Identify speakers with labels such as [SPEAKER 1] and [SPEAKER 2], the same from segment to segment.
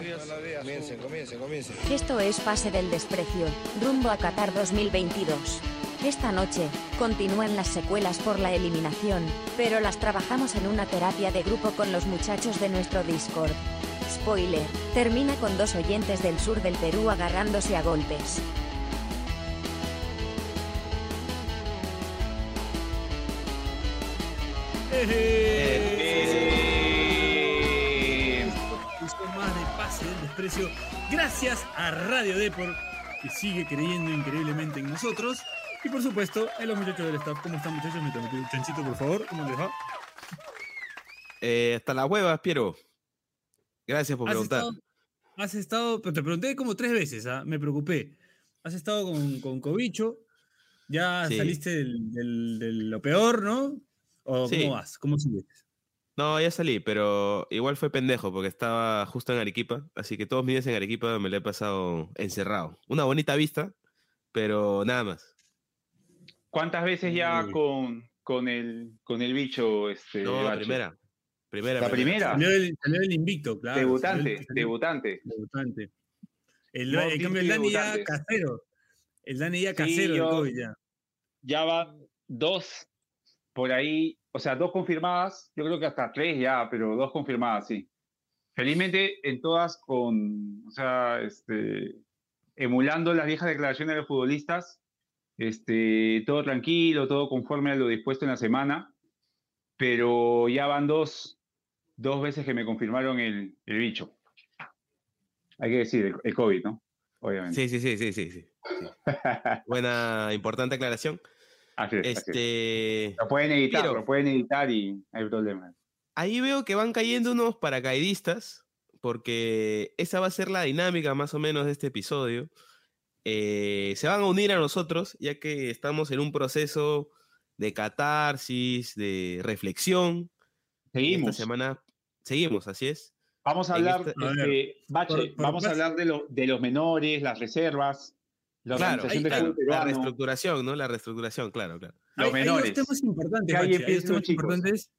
[SPEAKER 1] Comiencen, comiencen, comiencen.
[SPEAKER 2] Esto es Pase del Desprecio, rumbo a Qatar 2022. Esta noche, continúan las secuelas por la eliminación, pero las trabajamos en una terapia de grupo con los muchachos de nuestro Discord. Spoiler, termina con dos oyentes del sur del Perú agarrándose a golpes.
[SPEAKER 3] Episodio Desprecio. Gracias a Radio Deport, que sigue creyendo increíblemente en nosotros. Y por supuesto, a los muchachos del staff. ¿Cómo están, muchachos? Me tomo un chanchito, por favor. ¿Cómo les va?
[SPEAKER 4] Eh, hasta las huevas, Piero. Gracias por
[SPEAKER 3] ¿Has
[SPEAKER 4] preguntar.
[SPEAKER 3] estado, has estado- pero te pregunté como tres veces, ¿ah? me preocupé. Has estado con, con Cobicho, ya
[SPEAKER 4] Sí.
[SPEAKER 3] saliste del, del- de lo peor, ¿no? ¿O
[SPEAKER 4] Sí.
[SPEAKER 3] cómo vas? ¿Cómo sigues?
[SPEAKER 4] No, ya salí, pero igual fue pendejo porque estaba justo en Arequipa, así que todos mis días en Arequipa me lo he pasado encerrado. Una bonita vista, pero nada más.
[SPEAKER 5] ¿Cuántas veces ya
[SPEAKER 3] Uy.
[SPEAKER 5] con, con, el, con el bicho? Este,
[SPEAKER 4] No, la primera. Primera.
[SPEAKER 5] La primera.
[SPEAKER 3] Salió el, salió el invicto, claro.
[SPEAKER 5] debutante,
[SPEAKER 3] salió el- salió-
[SPEAKER 5] debutante.
[SPEAKER 3] Debutante. El,
[SPEAKER 5] No,
[SPEAKER 3] cambio, el Dani ya
[SPEAKER 5] debutante.
[SPEAKER 3] casero. El Dani ya
[SPEAKER 5] Sí,
[SPEAKER 3] casero
[SPEAKER 5] yo-
[SPEAKER 3] del COVID ya.
[SPEAKER 5] Ya van dos por ahí, o sea, dos confirmadas, yo creo que hasta tres ya, pero dos confirmadas, sí. Felizmente en todas con, o sea, este, emulando las viejas declaraciones de los futbolistas, este, todo tranquilo, todo conforme a lo dispuesto en la semana, pero ya van dos, dos veces que me confirmaron el, el bicho. Hay que decir, el, el COVID, ¿no? Obviamente.
[SPEAKER 4] Sí, sí, sí, sí, sí, sí. Buena, importante aclaración.
[SPEAKER 5] Así es, así es.
[SPEAKER 4] Este,
[SPEAKER 5] Lo pueden editar,
[SPEAKER 4] Piero.
[SPEAKER 5] lo pueden editar y no hay problema.
[SPEAKER 4] ahí veo que van cayendo unos paracaidistas, porque esa va a ser la dinámica más o menos de este episodio. Eh, se van a unir a nosotros, ya que estamos en un proceso de catarsis, de reflexión.
[SPEAKER 5] Seguimos.
[SPEAKER 4] Esta semana seguimos, así es.
[SPEAKER 5] Vamos a hablar,
[SPEAKER 4] esta-
[SPEAKER 3] A
[SPEAKER 5] este, Bache,
[SPEAKER 3] por- por
[SPEAKER 5] vamos a hablar de, lo- de los menores, las reservas, la
[SPEAKER 4] Claro, la reestructuración, ¿no? La reestructuración, claro, claro.
[SPEAKER 5] los
[SPEAKER 3] hay, hay dos temas importantes, hay, temas importantes.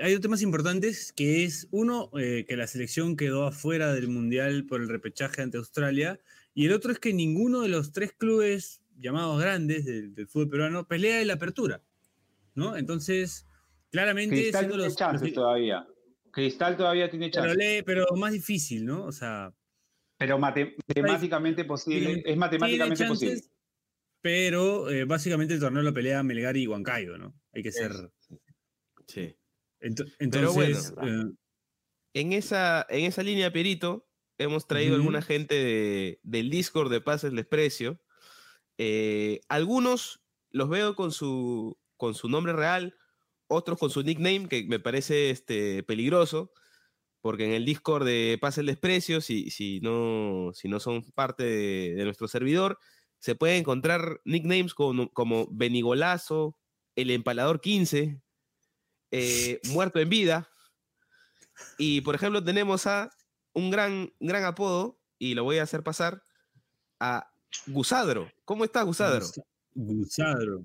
[SPEAKER 3] Hay dos temas importantes que es, uno, eh, que la selección quedó afuera del Mundial por el repechaje ante Australia, y el otro es que ninguno de los tres clubes llamados grandes del, del fútbol peruano pelea en la apertura, ¿no? Entonces, claramente,
[SPEAKER 5] Cristal
[SPEAKER 3] siendo
[SPEAKER 5] tiene
[SPEAKER 3] los,
[SPEAKER 5] chances
[SPEAKER 3] los-
[SPEAKER 5] todavía. Cristal todavía tiene
[SPEAKER 3] pero,
[SPEAKER 5] chances.
[SPEAKER 3] le- pero más difícil, ¿no? O sea,
[SPEAKER 5] Pero mate- matemáticamente posible,
[SPEAKER 3] tiene-
[SPEAKER 5] es matemáticamente posible.
[SPEAKER 3] pero eh, básicamente el torneo lo pelea Melgar y Huancayo, ¿no? Hay que ser...
[SPEAKER 4] Sí.
[SPEAKER 3] ento-
[SPEAKER 4] Pero bueno,
[SPEAKER 3] entonces, eh,
[SPEAKER 4] En esa, en esa línea, Perito, hemos traído
[SPEAKER 3] Ujú.
[SPEAKER 4] alguna gente de- del Discord de Pases Desprecio. Eh, algunos los veo con su, con su nombre real, otros con su nickname, que me parece este, peligroso, porque en el Discord de Pases Desprecio, si, si, no, si no son parte de, de nuestro servidor, se pueden encontrar nicknames como, como Benigolazo, El Empalador 15, eh, Muerto en Vida. Y por ejemplo, tenemos a un gran, gran apodo, y lo voy a hacer pasar, a Gusadro. ¿Cómo estás, Gusadro?
[SPEAKER 3] Gus- Gusadro.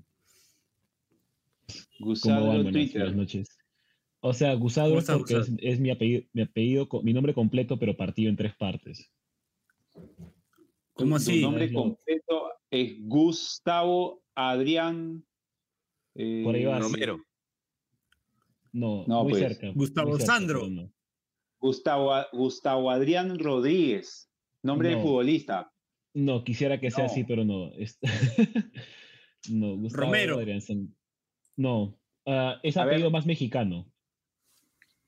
[SPEAKER 6] ¿Cómo
[SPEAKER 5] Gusadro
[SPEAKER 6] van?
[SPEAKER 5] Twitter.
[SPEAKER 6] buenas noches. O sea,
[SPEAKER 3] ¿Cómo
[SPEAKER 6] Gusado es
[SPEAKER 3] estás,
[SPEAKER 6] porque es,
[SPEAKER 3] Gusado?
[SPEAKER 6] es mi apellido, mi apellido, mi nombre completo, pero partido en tres partes.
[SPEAKER 3] ¿Cómo así?
[SPEAKER 5] nombre
[SPEAKER 6] Es lo-
[SPEAKER 5] completo es Gustavo Adrián eh,
[SPEAKER 6] Por ahí va.
[SPEAKER 4] Romero.
[SPEAKER 6] No,
[SPEAKER 5] No,
[SPEAKER 6] muy
[SPEAKER 5] pues,
[SPEAKER 6] cerca. muy
[SPEAKER 3] Gustavo
[SPEAKER 6] cerca,
[SPEAKER 3] Sandro.
[SPEAKER 6] no.
[SPEAKER 5] Gustavo, Gustavo Adrián Rodríguez, nombre de futbolista.
[SPEAKER 6] No, quisiera que sea
[SPEAKER 5] No.
[SPEAKER 6] así, pero no. No, Gustavo
[SPEAKER 3] Romero.
[SPEAKER 6] Adrián San- No, ah, es apellido más mexicano.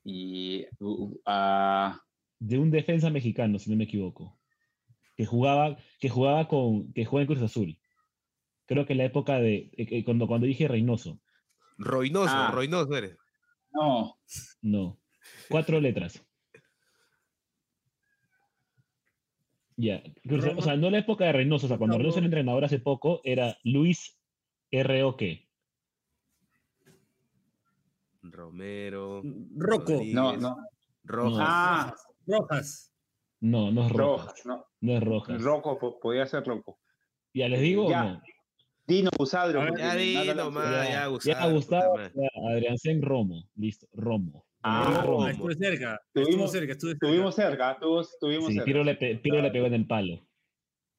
[SPEAKER 5] Y uh, ah,
[SPEAKER 6] De un defensa mexicano, si no me equivoco. Que jugaba, que jugaba con, que juega en Cruz Azul. Creo que en la época de, eh, eh, cuando, cuando dije Reynoso.
[SPEAKER 4] Roinoso,
[SPEAKER 5] Ah.
[SPEAKER 4] Roinoso eres.
[SPEAKER 5] no,
[SPEAKER 6] No. Cuatro letras. Ya. Cruz- O sea, no en la época de Reynoso. O sea, cuando
[SPEAKER 3] No,
[SPEAKER 6] Reynoso
[SPEAKER 3] no.
[SPEAKER 6] era entrenador hace poco, era Luis R.O.K.
[SPEAKER 4] Romero.
[SPEAKER 3] Rocco.
[SPEAKER 4] Rodríguez,
[SPEAKER 5] no, no.
[SPEAKER 4] Rojas.
[SPEAKER 5] Ah,
[SPEAKER 3] Rojas.
[SPEAKER 6] No, no es Rojas.
[SPEAKER 5] Rojas, no.
[SPEAKER 6] No es Rojas.
[SPEAKER 5] Roco, po- podía ser Roco.
[SPEAKER 6] ¿Ya les digo
[SPEAKER 5] Ya.
[SPEAKER 6] no?
[SPEAKER 5] Dino porque
[SPEAKER 4] Ya
[SPEAKER 5] me
[SPEAKER 4] di
[SPEAKER 5] mata la-
[SPEAKER 4] nomás,
[SPEAKER 6] Ya,
[SPEAKER 4] ya,
[SPEAKER 6] ya
[SPEAKER 4] Gustavo.
[SPEAKER 6] Adrián Sen Romo. Listo, Romo.
[SPEAKER 5] Ah.
[SPEAKER 3] Ah, estuve cerca. Estuve
[SPEAKER 5] Tuvimos-
[SPEAKER 3] cerca, estuve cerca.
[SPEAKER 5] Estuvimos cerca, estuvimos, estuvimos
[SPEAKER 6] Sí,
[SPEAKER 5] cerca.
[SPEAKER 6] Piro le, pe- Piro le pegó en el palo,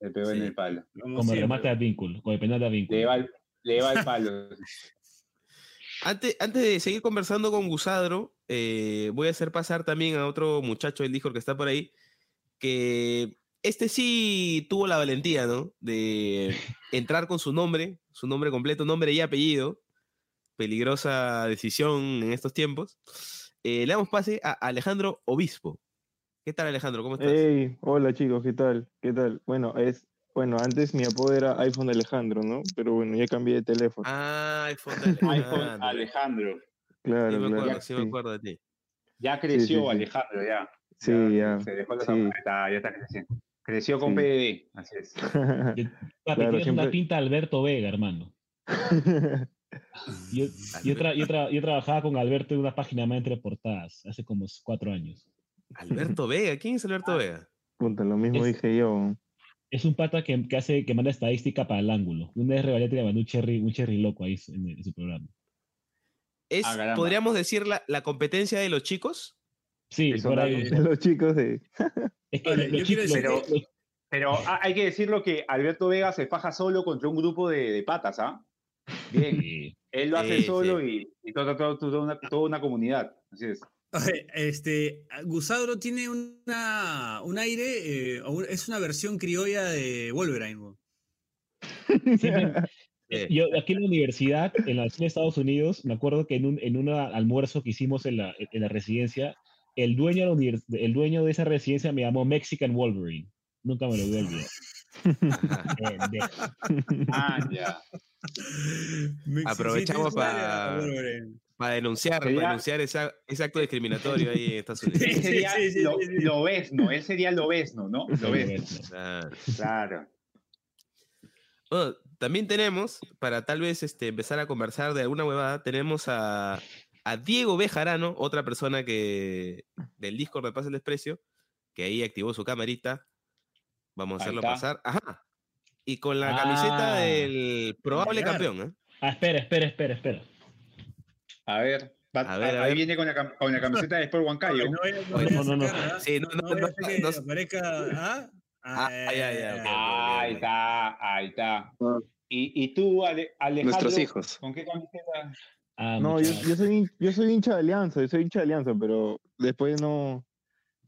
[SPEAKER 5] Le pegó en
[SPEAKER 4] Sí.
[SPEAKER 5] el palo.
[SPEAKER 3] Como
[SPEAKER 6] como remate a vínculo, con el penal de vínculo.
[SPEAKER 5] Le va el, le va el palo.
[SPEAKER 4] Antes, antes de seguir conversando con Gusadro, eh, voy a hacer pasar también a otro muchacho del Discord que está por ahí, que este sí tuvo la valentía, ¿no? De entrar con su nombre, su nombre completo, nombre y apellido. Peligrosa decisión en estos tiempos. Eh, le damos pase a Alejandro Obispo. ¿Qué tal, Alejandro? ¿Cómo estás?
[SPEAKER 7] Hey, hola chicos, ¿qué tal? ¿Qué tal? Bueno, es, bueno, antes mi apodo era iPhone Alejandro, ¿no? Pero bueno, ya cambié de teléfono.
[SPEAKER 4] Ah, iPhone de
[SPEAKER 5] iPhone
[SPEAKER 4] Alejandro.
[SPEAKER 5] Alejandro.
[SPEAKER 7] claro,
[SPEAKER 4] Sí me
[SPEAKER 7] claro.
[SPEAKER 4] acuerdo, sí me acuerdo de ti.
[SPEAKER 5] Ya creció
[SPEAKER 7] sí, sí.
[SPEAKER 5] Alejandro, ya.
[SPEAKER 7] Sí, ya.
[SPEAKER 5] Se dejó la
[SPEAKER 7] sí.
[SPEAKER 5] está, ya está creciendo. Creció con
[SPEAKER 7] Sí.
[SPEAKER 5] PDD, así es.
[SPEAKER 6] Papi,
[SPEAKER 7] Claro,
[SPEAKER 6] tienes
[SPEAKER 7] siempre-
[SPEAKER 6] una pinta de Alberto Vega, hermano. Yo, yo, tra- yo, tra- yo trabajaba con Alberto en una página más entre portadas hace como cuatro años.
[SPEAKER 4] Alberto Vega, ¿quién es Alberto Vega?
[SPEAKER 7] Puta, lo mismo
[SPEAKER 6] Es-
[SPEAKER 7] dije yo.
[SPEAKER 6] Es un pata que, que hace, que manda estadística para el ángulo. Una vez Revalete le mandó un cherry, un cherry loco ahí en, en su programa.
[SPEAKER 4] Es,
[SPEAKER 5] Ah,
[SPEAKER 4] podríamos decir, la, la competencia de los chicos.
[SPEAKER 6] Sí, por ahí.
[SPEAKER 7] Los chicos de...
[SPEAKER 6] Es que los
[SPEAKER 3] yo quiero
[SPEAKER 6] chicos-
[SPEAKER 3] decir
[SPEAKER 6] los-
[SPEAKER 5] que-
[SPEAKER 6] los-
[SPEAKER 5] Pero hay que decirlo que Alberto Vega se faja solo contra un grupo de, de patas, ¿ah? Bien.
[SPEAKER 6] sí.
[SPEAKER 5] Él lo hace
[SPEAKER 4] Sí,
[SPEAKER 5] solo y, y toda, toda- toda una, toda una comunidad. Así es.
[SPEAKER 3] Este, Gusadro tiene una, un aire, eh, es una versión criolla de Wolverine.
[SPEAKER 4] Eh,
[SPEAKER 6] Yo aquí en la universidad, en la en Estados Unidos, me acuerdo que en un, en un almuerzo que hicimos en la, en la residencia, el dueño, de el dueño de esa residencia me llamó Mexican Wolverine. Nunca me lo voy a olvidar.
[SPEAKER 5] Ah, ya.
[SPEAKER 4] Aprovechamos
[SPEAKER 3] sí, tienes
[SPEAKER 4] pa-
[SPEAKER 3] una- Wolverine.
[SPEAKER 4] Para denunciar,
[SPEAKER 5] Sería-
[SPEAKER 4] para denunciar esa- ese acto discriminatorio ahí en Estados Unidos.
[SPEAKER 5] Él sería
[SPEAKER 3] Sí, sí,
[SPEAKER 5] lo,
[SPEAKER 3] sí, sí.
[SPEAKER 5] lo ves, ¿no? Él sería lo ves, ¿no? ¿no? Lo ves.
[SPEAKER 4] Ah.
[SPEAKER 5] Claro.
[SPEAKER 4] Bueno, también tenemos, para tal vez este, empezar a conversar de alguna huevada, tenemos a, a Diego Bejarano, otra persona que del Discord de Paz el Desprecio, que ahí activó su camarita. Vamos a
[SPEAKER 5] Ahí
[SPEAKER 4] hacerlo
[SPEAKER 5] está.
[SPEAKER 4] pasar. Ajá. Y con la camiseta
[SPEAKER 6] Ah.
[SPEAKER 4] del probable campeón, ¿eh?
[SPEAKER 6] Ah, espera, espera, espera, espera.
[SPEAKER 5] A ver. va-
[SPEAKER 4] A ver, a
[SPEAKER 5] ahí
[SPEAKER 4] ver.
[SPEAKER 5] viene con la, con la camiseta de Sport Huancayo.
[SPEAKER 3] No no
[SPEAKER 6] no, no, no.
[SPEAKER 3] ¿ah?
[SPEAKER 4] Sí, no, no, no,
[SPEAKER 3] que
[SPEAKER 4] no.
[SPEAKER 3] aparezca, ¿ah?
[SPEAKER 4] Ah, ya, ya, ok.
[SPEAKER 5] Ahí está, ahí está.
[SPEAKER 1] Ah.
[SPEAKER 5] ¿Y, y tú, Ale- Alejandro?
[SPEAKER 1] Nuestros hijos.
[SPEAKER 5] ¿Con qué camiseta?
[SPEAKER 6] Ah,
[SPEAKER 7] No, yo, yo, soy, yo soy hincha de Alianza, yo soy hincha de Alianza, pero después no,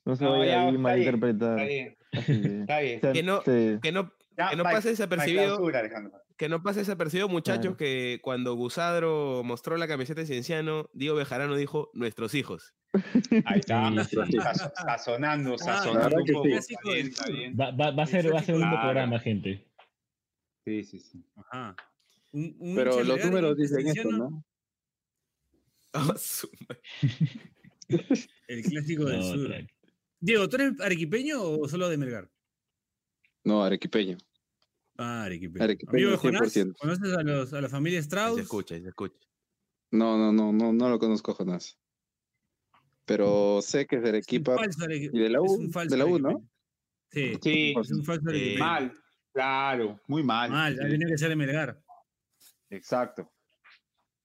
[SPEAKER 7] no se
[SPEAKER 5] No,
[SPEAKER 7] vaya
[SPEAKER 5] ya,
[SPEAKER 7] a
[SPEAKER 5] está bien,
[SPEAKER 7] malinterpretar.
[SPEAKER 5] Está bien, está bien.
[SPEAKER 4] Que no-
[SPEAKER 7] sí.
[SPEAKER 4] Que no,
[SPEAKER 5] Ya,
[SPEAKER 4] que no
[SPEAKER 5] no hay-
[SPEAKER 4] pase
[SPEAKER 5] no
[SPEAKER 4] desapercibido.
[SPEAKER 5] clausura.
[SPEAKER 4] Que no pase desapercibido, muchachos,
[SPEAKER 7] Claro.
[SPEAKER 4] que cuando Gusadro mostró la camiseta de Cienciano, Diego Bejarano dijo nuestros hijos.
[SPEAKER 5] Ahí está. Sazonando,
[SPEAKER 3] Ah,
[SPEAKER 5] sazonando un poco.
[SPEAKER 1] sí.
[SPEAKER 5] Está bien, está bien.
[SPEAKER 6] Va, va- va a ser, va a ser un
[SPEAKER 5] Claro.
[SPEAKER 6] programa, gente.
[SPEAKER 5] Sí, sí, sí.
[SPEAKER 3] Ajá. Un- un
[SPEAKER 1] Pero los números dicen esto, ¿no?
[SPEAKER 4] Su-
[SPEAKER 3] El clásico del
[SPEAKER 6] No,
[SPEAKER 3] sur. Diego, ¿tú eres arequipeño o solo de Melgar?
[SPEAKER 1] No, arequipeño.
[SPEAKER 3] Arequipeño.
[SPEAKER 1] Arequipeño,
[SPEAKER 3] Amigo de Jonás,
[SPEAKER 1] 100%.
[SPEAKER 3] ¿conoces a, los, a la familia
[SPEAKER 4] ahí
[SPEAKER 3] Strauss?
[SPEAKER 4] se escucha, ahí se escucha.
[SPEAKER 1] No, no, no, no, no lo conozco, Jonás. Pero sé que es de
[SPEAKER 3] Es un
[SPEAKER 1] Arequipa
[SPEAKER 3] falso arequi-
[SPEAKER 1] y de la
[SPEAKER 3] es
[SPEAKER 1] U,
[SPEAKER 3] un falso
[SPEAKER 1] de la U, ¿no?
[SPEAKER 3] Sí,
[SPEAKER 5] Sí,
[SPEAKER 3] es un falso
[SPEAKER 4] Eh,
[SPEAKER 3] arequipeño.
[SPEAKER 5] mal. Claro, muy mal.
[SPEAKER 3] Mal,
[SPEAKER 5] Sí,
[SPEAKER 3] tenía que ser de Melgar.
[SPEAKER 5] Exacto.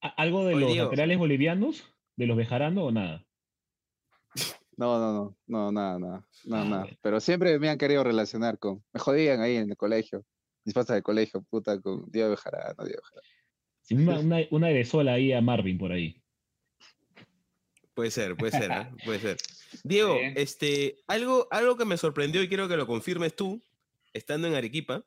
[SPEAKER 6] ¿A- ¿Algo de
[SPEAKER 4] Oye,
[SPEAKER 6] los
[SPEAKER 4] Diego.
[SPEAKER 6] laterales bolivianos? ¿De los Bejarano o nada?
[SPEAKER 1] No, no, no, no, nada, nada, nada,
[SPEAKER 6] Ah,
[SPEAKER 1] nada. Pero siempre me han querido relacionar con, me jodían ahí en el colegio, pasas de colegio, puta, con Diego Bejarano, Diego Bejarano.
[SPEAKER 6] Sí, una, una, una de sola ahí a Marvin por ahí.
[SPEAKER 4] Puede ser, puede ser, ¿eh? puede ser. Diego, este, algo, algo que me sorprendió y quiero que lo confirmes tú, estando en Arequipa,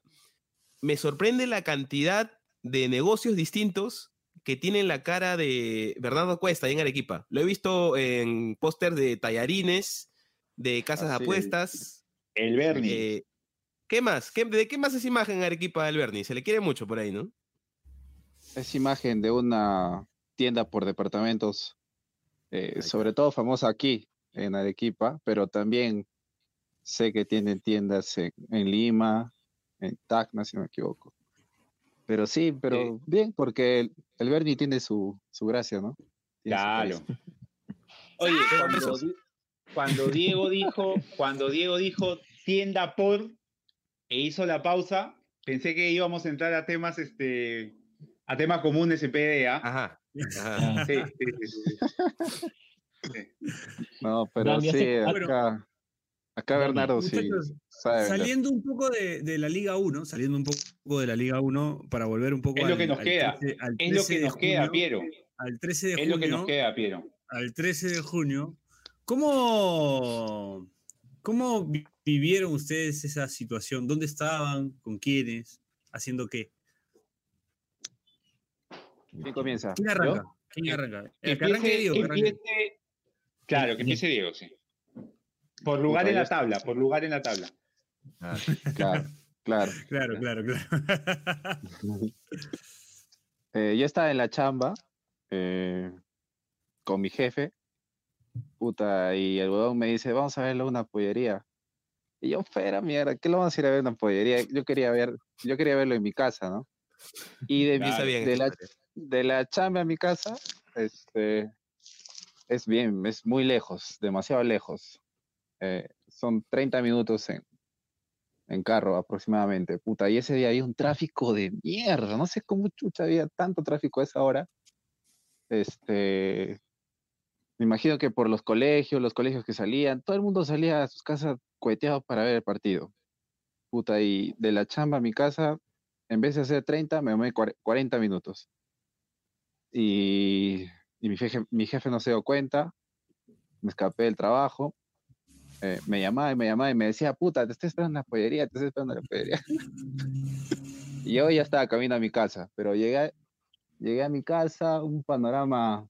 [SPEAKER 4] me sorprende la cantidad de negocios distintos que tienen la cara de Bernardo Cuesta ahí en Arequipa. Lo he visto en póster de tallarines, de casas de apuestas.
[SPEAKER 5] El Bernie.
[SPEAKER 4] eh, ¿Qué más? ¿Qué- ¿De qué más es imagen en Arequipa del Bernie? Se le quiere mucho por ahí, ¿no?
[SPEAKER 1] Es imagen de una tienda por departamentos, eh, sobre todo famosa aquí, en Arequipa, pero también sé que tienen tiendas en, en Lima, en Tacna, si no me equivoco. Pero sí, pero bien, porque el, el Bernie tiene su, su gracia, ¿no? Tiene su
[SPEAKER 5] Claro. Oye,
[SPEAKER 4] Ah,
[SPEAKER 5] cuando, cuando Diego dijo, cuando Diego dijo tienda por e hizo la pausa, pensé que íbamos a entrar a temas, este, a temas comunes en PDA.
[SPEAKER 4] Ajá. ajá.
[SPEAKER 5] Sí, sí, sí.
[SPEAKER 1] No, pero
[SPEAKER 6] Dani,
[SPEAKER 1] sí, acá, acá
[SPEAKER 6] Dani,
[SPEAKER 1] Bernardo sí sabe.
[SPEAKER 3] Saliendo un poco de, de la Liga 1, saliendo un poco de la Liga 1 para volver un poco
[SPEAKER 5] Es
[SPEAKER 3] al,
[SPEAKER 5] lo que nos
[SPEAKER 3] al
[SPEAKER 5] queda.
[SPEAKER 3] 13 al
[SPEAKER 5] Es lo
[SPEAKER 3] 13
[SPEAKER 5] que nos queda,
[SPEAKER 3] junio,
[SPEAKER 5] Piero.
[SPEAKER 3] Al 13 de
[SPEAKER 5] Es lo que nos
[SPEAKER 3] junio,
[SPEAKER 5] queda, Piero.
[SPEAKER 3] al 13 de junio, ¿cómo, ¿cómo vivieron ustedes esa situación? ¿Dónde estaban? ¿Con quiénes? ¿Haciendo qué?
[SPEAKER 1] ¿Quién comienza?
[SPEAKER 3] ¿Quién arranca? ¿Quién arranca?
[SPEAKER 5] Que
[SPEAKER 3] Eh, que arranque
[SPEAKER 5] empiece-
[SPEAKER 3] Diego, que arranque.
[SPEAKER 5] empiece- Claro, que empiece Diego, sí. Por lugar en la tabla, por lugar en la tabla.
[SPEAKER 1] Claro, claro.
[SPEAKER 3] Claro, claro, claro.
[SPEAKER 1] Eh, yo estaba en la chamba eh, con mi jefe, puta, y el huevón me dice, vamos a verlo a una pollería. Y yo, fuera mierda, ¿qué lo vamos a ir a ver a una pollería? Yo quería ver, yo quería verlo en mi casa, ¿no? Y de, mi-
[SPEAKER 4] bien.
[SPEAKER 1] de, la, de la chamba a mi casa, este, es bien, es muy lejos, demasiado lejos. Eh, son 30 minutos en, en carro aproximadamente, puta. Y ese día había un tráfico de mierda, no sé cómo chucha había tanto tráfico a esa hora. Este, me imagino que por los colegios, los colegios que salían, todo el mundo salía a sus casas coheteado para ver el partido. Puta, y de la chamba a mi casa, en vez de hacer 30, me tomé cuare- 40 minutos. Y, y mi, jefe, mi jefe no se dio cuenta, me escapé del trabajo, eh, me llamaba y me llamaba y me decía, puta, te estoy esperando en la pollería, te estoy esperando en la pollería. y yo ya estaba camino a mi casa, pero llegué, llegué a mi casa, un panorama,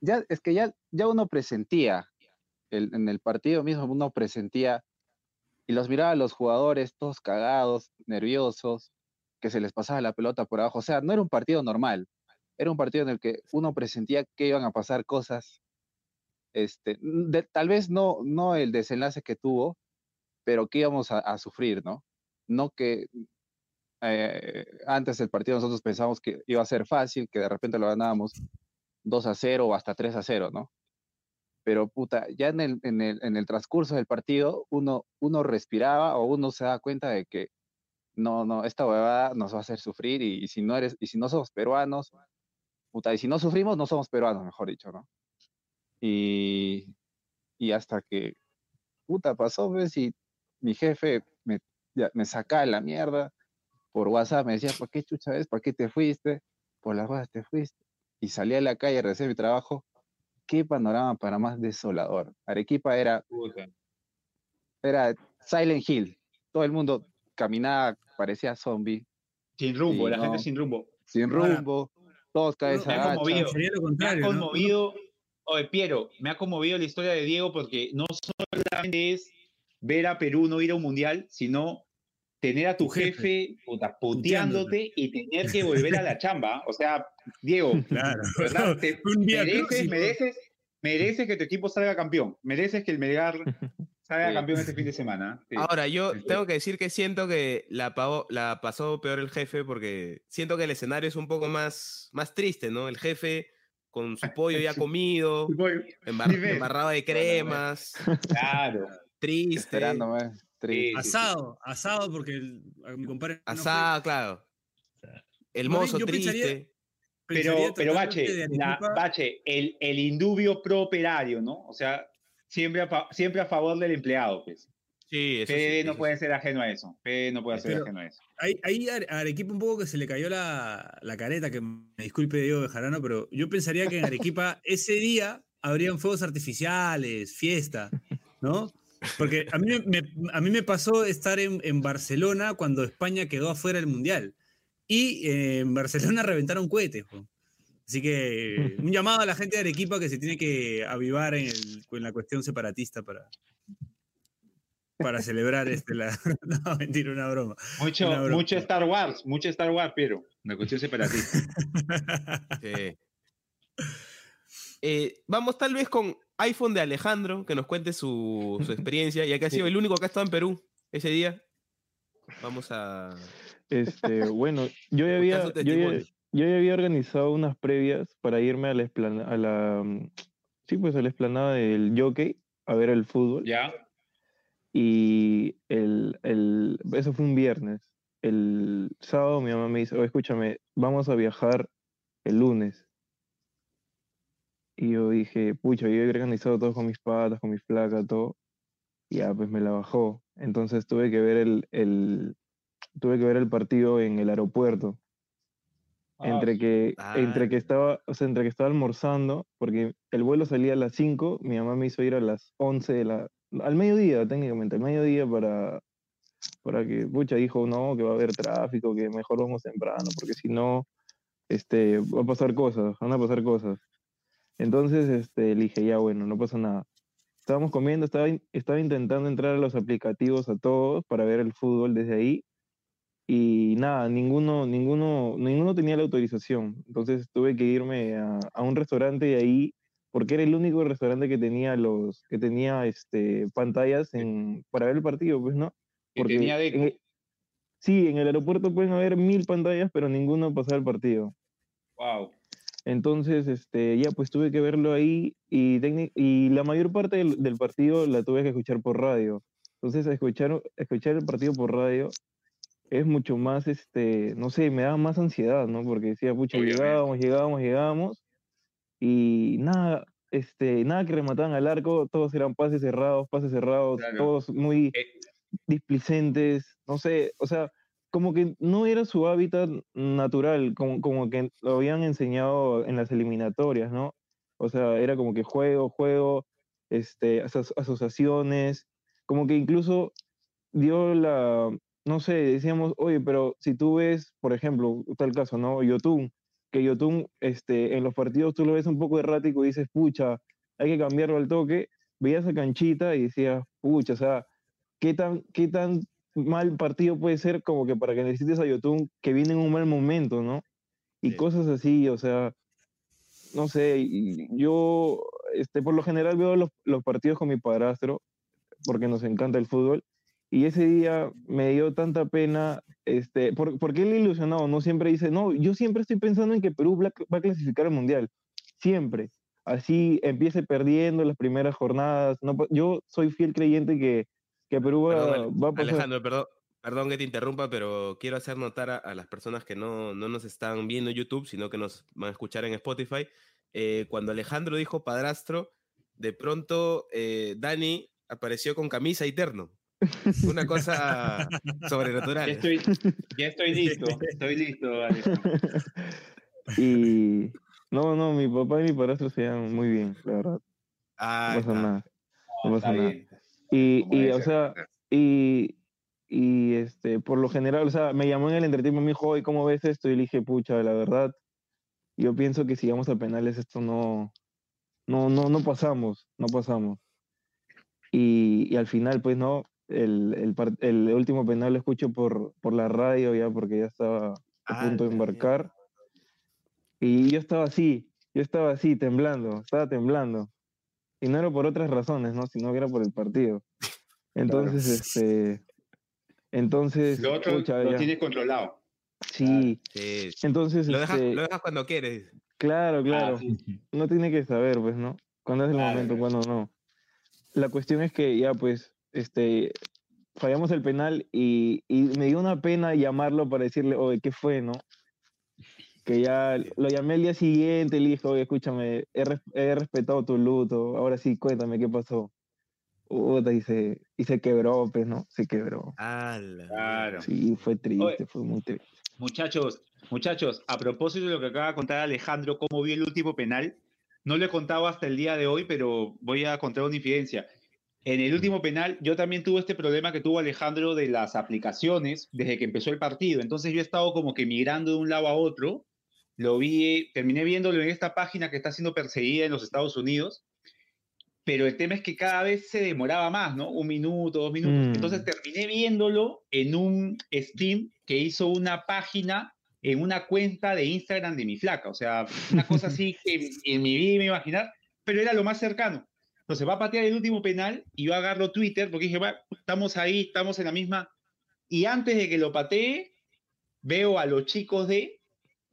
[SPEAKER 1] ya, es que ya, ya uno presentía, el- en el partido mismo uno presentía, y los miraba a los jugadores todos cagados, nerviosos, que se les pasaba la pelota por abajo, o sea, no era un partido normal, era un partido en el que uno presentía que iban a pasar cosas este, tal vez no, no el desenlace que tuvo, pero que íbamos a, sufrir, ¿no? No que eh, antes del partido nosotros pensábamos que iba a ser fácil, que de repente lo ganábamos 2 a 0 o hasta 3 a 0, ¿no? Pero puta, ya en el, en el, en el transcurso del partido uno, respiraba o uno se da cuenta de que no, no, esta huevada nos va a hacer sufrir y, y si no eres, y si no somos peruanos, puta, y si no sufrimos, no somos peruanos, mejor dicho, ¿no? Y, hasta que, puta, pasó, pues, y mi jefe me, ya, me la mierda por WhatsApp, me decía, ¿por qué chucha ves? ¿Por qué te fuiste? Por las cosas te fuiste. Y salí a la calle a recibir mi trabajo. Qué panorama para más desolador. Arequipa era, era Silent Hill. Todo el mundo caminaba, parecía zombie,
[SPEAKER 5] Sin rumbo, la
[SPEAKER 1] no.
[SPEAKER 5] gente sin rumbo.
[SPEAKER 1] sin
[SPEAKER 3] Ahora,
[SPEAKER 1] rumbo, todos cabeza
[SPEAKER 5] me ha conmovido.
[SPEAKER 3] Sería lo
[SPEAKER 5] Me ha
[SPEAKER 3] contrario, ¿no?
[SPEAKER 5] conmovido, oye, Piero, me ha conmovido la historia de Diego porque no solamente es ver a Perú no ir a un mundial, sino tener a tu
[SPEAKER 3] jefe
[SPEAKER 5] puta, puteándote y tener que volver a la chamba. O sea, Diego,
[SPEAKER 3] Claro.
[SPEAKER 5] ¿verdad? Te-
[SPEAKER 3] Un vía
[SPEAKER 5] mereces, mereces, mereces que tu equipo salga campeón. Mereces que el Melgar salga
[SPEAKER 1] Sí.
[SPEAKER 5] campeón este fin de semana. Sí.
[SPEAKER 4] Ahora, yo
[SPEAKER 5] Sí.
[SPEAKER 4] tengo que decir que siento que la, pasó peor el jefe porque siento que el escenario es un poco más, más triste, ¿no? El jefe con su pollo ya comido, embar- embarrado de cremas,
[SPEAKER 5] Claro.
[SPEAKER 4] triste,
[SPEAKER 1] Esperándome. triste.
[SPEAKER 3] Asado, asado, porque el- mi compadre. no
[SPEAKER 4] asado, claro. El mozo
[SPEAKER 3] pensaría-
[SPEAKER 4] triste.
[SPEAKER 5] Pero, pero Bache, la- Bache, el, el indubio pro operario, ¿no? O sea, siempre a, siempre a favor del empleado, pues.
[SPEAKER 4] Sí, eso sí,
[SPEAKER 5] no
[SPEAKER 4] eso
[SPEAKER 5] puede ser ajeno a eso. PD no puede ser
[SPEAKER 3] Pero-
[SPEAKER 5] ajeno a eso.
[SPEAKER 3] Ahí, ahí a Arequipa un poco que se le cayó la, la careta, que me disculpe Diego Bejarano, pero yo pensaría que en Arequipa ese día habrían fuegos artificiales, fiesta, ¿no? Porque a mí me, me- a mí me pasó estar en, en Barcelona cuando España quedó afuera del Mundial. Y eh, en Barcelona reventaron cohetes. jo. Así que un llamado a la gente de Arequipa que se tiene que avivar en, el- en la cuestión separatista para, para celebrar este, la... No, mentira, una broma.
[SPEAKER 5] Mucho,
[SPEAKER 3] Una broma.
[SPEAKER 5] mucho Star Wars, mucho Star Wars, pero una cuestión separatista.
[SPEAKER 4] Sí. Eh, vamos tal vez con iPhone de Alejandro, que nos cuente su, su experiencia, ya que ha sido el único que ha estado en Perú ese día. Vamos a...
[SPEAKER 7] Este, bueno, yo ya había, yo ya, yo ya había organizado unas previas para irme a la esplana- a la, mm, sí, pues a la esplanada del Jockey a ver el fútbol.
[SPEAKER 5] ¿Ya?
[SPEAKER 7] Y el, el, eso fue un viernes. El sábado mi mamá me dice, "Oye, escúchame, vamos a viajar el lunes. Y yo dije, pucha, yo había organizado todo con mis patas, con mis placas, todo. Y ya, pues me la bajó. Entonces tuve que ver el, el, tuve que ver el partido en el aeropuerto.
[SPEAKER 5] Ah,
[SPEAKER 7] Entre que, entre que estaba, o sea, entre que estaba almorzando, porque el vuelo salía a las 5, mi mamá me hizo ir a las 11 de la, al mediodía técnicamente, al mediodía para, para que, pucha, dijo, no, que va a haber tráfico, que mejor vamos temprano, porque si no, este, va a pasar cosas, van a pasar cosas. Entonces, este, le dije, ya, bueno, no pasa nada. Estábamos comiendo, estaba, estaba intentando entrar a los aplicativos a todos para ver el fútbol desde ahí, y nada, ninguno, ninguno, ninguno tenía la autorización. Entonces tuve que irme a, a un restaurante de ahí, porque era el único restaurante que tenía los, que tenía este pantallas en, para ver el partido, pues, ¿no?
[SPEAKER 5] Que tenía
[SPEAKER 7] en el- sí, en el aeropuerto pueden haber mil pantallas, pero ninguno pasaba el partido.
[SPEAKER 5] Wow.
[SPEAKER 7] Entonces, este, ya pues tuve que verlo ahí y, y la mayor parte del, del partido la tuve que escuchar por radio. Entonces, escuchar, escuchar el partido por radio es mucho más, este, no sé, me daba más ansiedad, ¿no? Porque decía, pucha, llegábamos, llegábamos, llegábamos y nada, este, nada que remataban al arco, todos eran pases cerrados, pases cerrados,
[SPEAKER 5] Claro.
[SPEAKER 7] todos muy
[SPEAKER 5] Eh,
[SPEAKER 7] displicentes, no sé, o sea, como que no era su hábitat natural, como, como que lo habían enseñado en las eliminatorias, ¿no? O sea, era como que juego, juego, este, aso- asociaciones, como que incluso dio la, no sé, decíamos, oye, pero si tú ves, por ejemplo, tal caso, ¿no? Yotun, que Yotun, este, en los partidos tú lo ves un poco errático y dices, pucha, hay que cambiarlo al toque, veías a Canchita y decías, pucha, o sea, ¿qué tan, qué tan mal partido puede ser como que para que necesites a Yotun que viene en un mal momento, ¿no? Y
[SPEAKER 4] Sí.
[SPEAKER 7] cosas así, o sea, no sé, yo, este, por lo general veo los, los partidos con mi padrastro, porque nos encanta el fútbol, y ese día me dio tanta pena, este, por- porque él ilusionado, no siempre dice, no, yo siempre estoy pensando en que Perú va a clasificar al Mundial, siempre, así empiece perdiendo las primeras jornadas, no, yo soy fiel creyente que, que Perú va,
[SPEAKER 4] Perdón,
[SPEAKER 7] va a pasar.
[SPEAKER 4] Alejandro, perdón, perdón que te interrumpa, pero quiero hacer notar a, a las personas que no, no nos están viendo en YouTube, sino que nos van a escuchar en Spotify. eh, cuando Alejandro dijo padrastro, de pronto eh, Dani apareció con camisa y terno. Una cosa
[SPEAKER 5] Ya
[SPEAKER 4] sobrenatural.
[SPEAKER 5] estoy, ya estoy listo, estoy listo.
[SPEAKER 7] Y no, no, mi papá y mi padrastro se llevan muy bien, la verdad,
[SPEAKER 4] Ah,
[SPEAKER 7] no pasa
[SPEAKER 4] está.
[SPEAKER 7] nada, no pasa nada.
[SPEAKER 5] bien.
[SPEAKER 7] Y, y o sea, y, y este, por lo general, o sea, me llamó en el entretiempo y me dijo, oye, ¿cómo ves esto? Y le dije, pucha, la verdad, yo pienso que si llegamos a penales esto no, no, no, no pasamos, no pasamos. Y, y al final, pues no, el, el, último penal lo escucho por, por la radio ya, porque ya estaba a punto de
[SPEAKER 4] Ah,
[SPEAKER 7] embarcar. Y yo estaba así, yo estaba así, temblando, estaba temblando. Y no era por otras razones, ¿no? Sino que era por el partido. Entonces, este. Entonces,
[SPEAKER 5] Lo otro
[SPEAKER 7] pucha,
[SPEAKER 5] lo
[SPEAKER 7] ya.
[SPEAKER 5] tienes controlado.
[SPEAKER 7] Sí.
[SPEAKER 4] Sí.
[SPEAKER 7] Entonces,
[SPEAKER 4] Lo dejas,
[SPEAKER 7] este,
[SPEAKER 4] lo dejas cuando quieres.
[SPEAKER 7] claro, claro.
[SPEAKER 5] Ah, sí.
[SPEAKER 7] Uno tiene que saber, pues, ¿no? Cuándo es el
[SPEAKER 5] Claro,
[SPEAKER 7] momento, cuándo no. La cuestión es que ya, pues, este, fallamos el penal y, y me dio una pena llamarlo para decirle, oye, ¿qué fue, no? Que ya lo llamé el día siguiente y le dije, oye, escúchame, he, res- he respetado tu luto, ahora sí, cuéntame qué pasó. Puta, y se, y se quebró, pues, ¿no? Se quebró.
[SPEAKER 5] Claro.
[SPEAKER 7] Sí, fue triste,
[SPEAKER 5] Oye.
[SPEAKER 7] fue muy triste.
[SPEAKER 5] Muchachos, muchachos, a propósito de lo que acaba de contar Alejandro, cómo vio el último penal, no lo he contado hasta el día de hoy, pero voy a contar una infidencia. En el último penal, yo también tuve este problema que tuvo Alejandro de las aplicaciones desde que empezó el partido. Entonces yo he estado como que migrando de un lado a otro. Lo vi, terminé viéndolo en esta página que está siendo perseguida en los Estados Unidos. Pero el tema es que cada vez se demoraba más, ¿no? Un minuto, dos minutos.
[SPEAKER 7] Mm.
[SPEAKER 5] Entonces terminé viéndolo en un Steam que hizo una página en una cuenta de Instagram de mi flaca. O sea, una cosa así que en, mi vida me iba a imaginar, pero era lo más cercano. Entonces va a patear el último penal y yo agarro Twitter porque dije, "Va, estamos ahí, estamos en la misma. Y antes de que lo patee, veo a los chicos de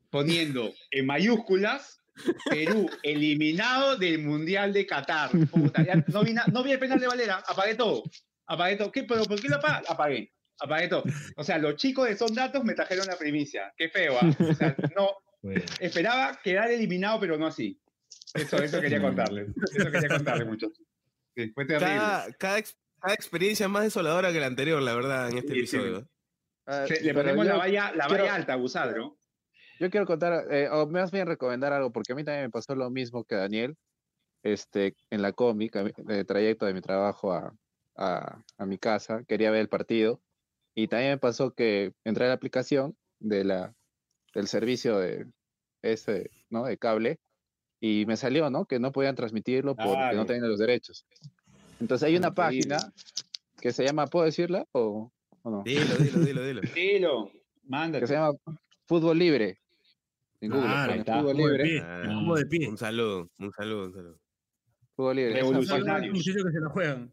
[SPEAKER 5] poniendo en mayúsculas Perú eliminado del Mundial de Qatar. Puta, ya no, vi na- no vi el penal de Valera, apagué todo. Apagué todo. ¿Qué, pero ¿Por qué lo apagué? Apagué. Apagué todo. O sea, los chicos de Son Datos me trajeron la primicia. Qué feo, ¿ah? O sea, no,
[SPEAKER 6] Bueno,
[SPEAKER 5] esperaba quedar eliminado, pero no así. Eso, eso quería contarles. Eso quería contarles, muchachos. Sí, fue terrible.
[SPEAKER 4] Cada, cada, cada experiencia más desoladora que la anterior, la verdad, en este
[SPEAKER 5] Sí, sí.
[SPEAKER 4] episodio.
[SPEAKER 5] Se- le ponemos la valla, la
[SPEAKER 1] quiero-
[SPEAKER 5] valla alta a Busadro.
[SPEAKER 1] Yo quiero contar, eh, o más bien recomendar algo, porque a mí también me pasó lo mismo que Daniel, este, en la combi, cami- de trayecto de mi trabajo a, a, a mi casa, quería ver el partido, y también me pasó que entré a la aplicación de la, del servicio de, este, ¿no? de cable, y me salió, ¿no? Que no podían transmitirlo porque no tenían los derechos. Entonces hay una
[SPEAKER 5] Increíble.
[SPEAKER 1] página que se llama, ¿puedo decirla o, o no?
[SPEAKER 4] Dilo, dilo, dilo, dilo.
[SPEAKER 5] Dilo, mándate.
[SPEAKER 1] Que se llama Fútbol Libre. En Google, ponen
[SPEAKER 5] está.
[SPEAKER 1] Fútbol Libre.
[SPEAKER 4] Ah,
[SPEAKER 3] de pie.
[SPEAKER 4] Un saludo, un saludo, un saludo.
[SPEAKER 1] Fútbol Libre. Esa
[SPEAKER 5] Revolucionario.
[SPEAKER 1] página-
[SPEAKER 3] Los muchachos que se la juegan.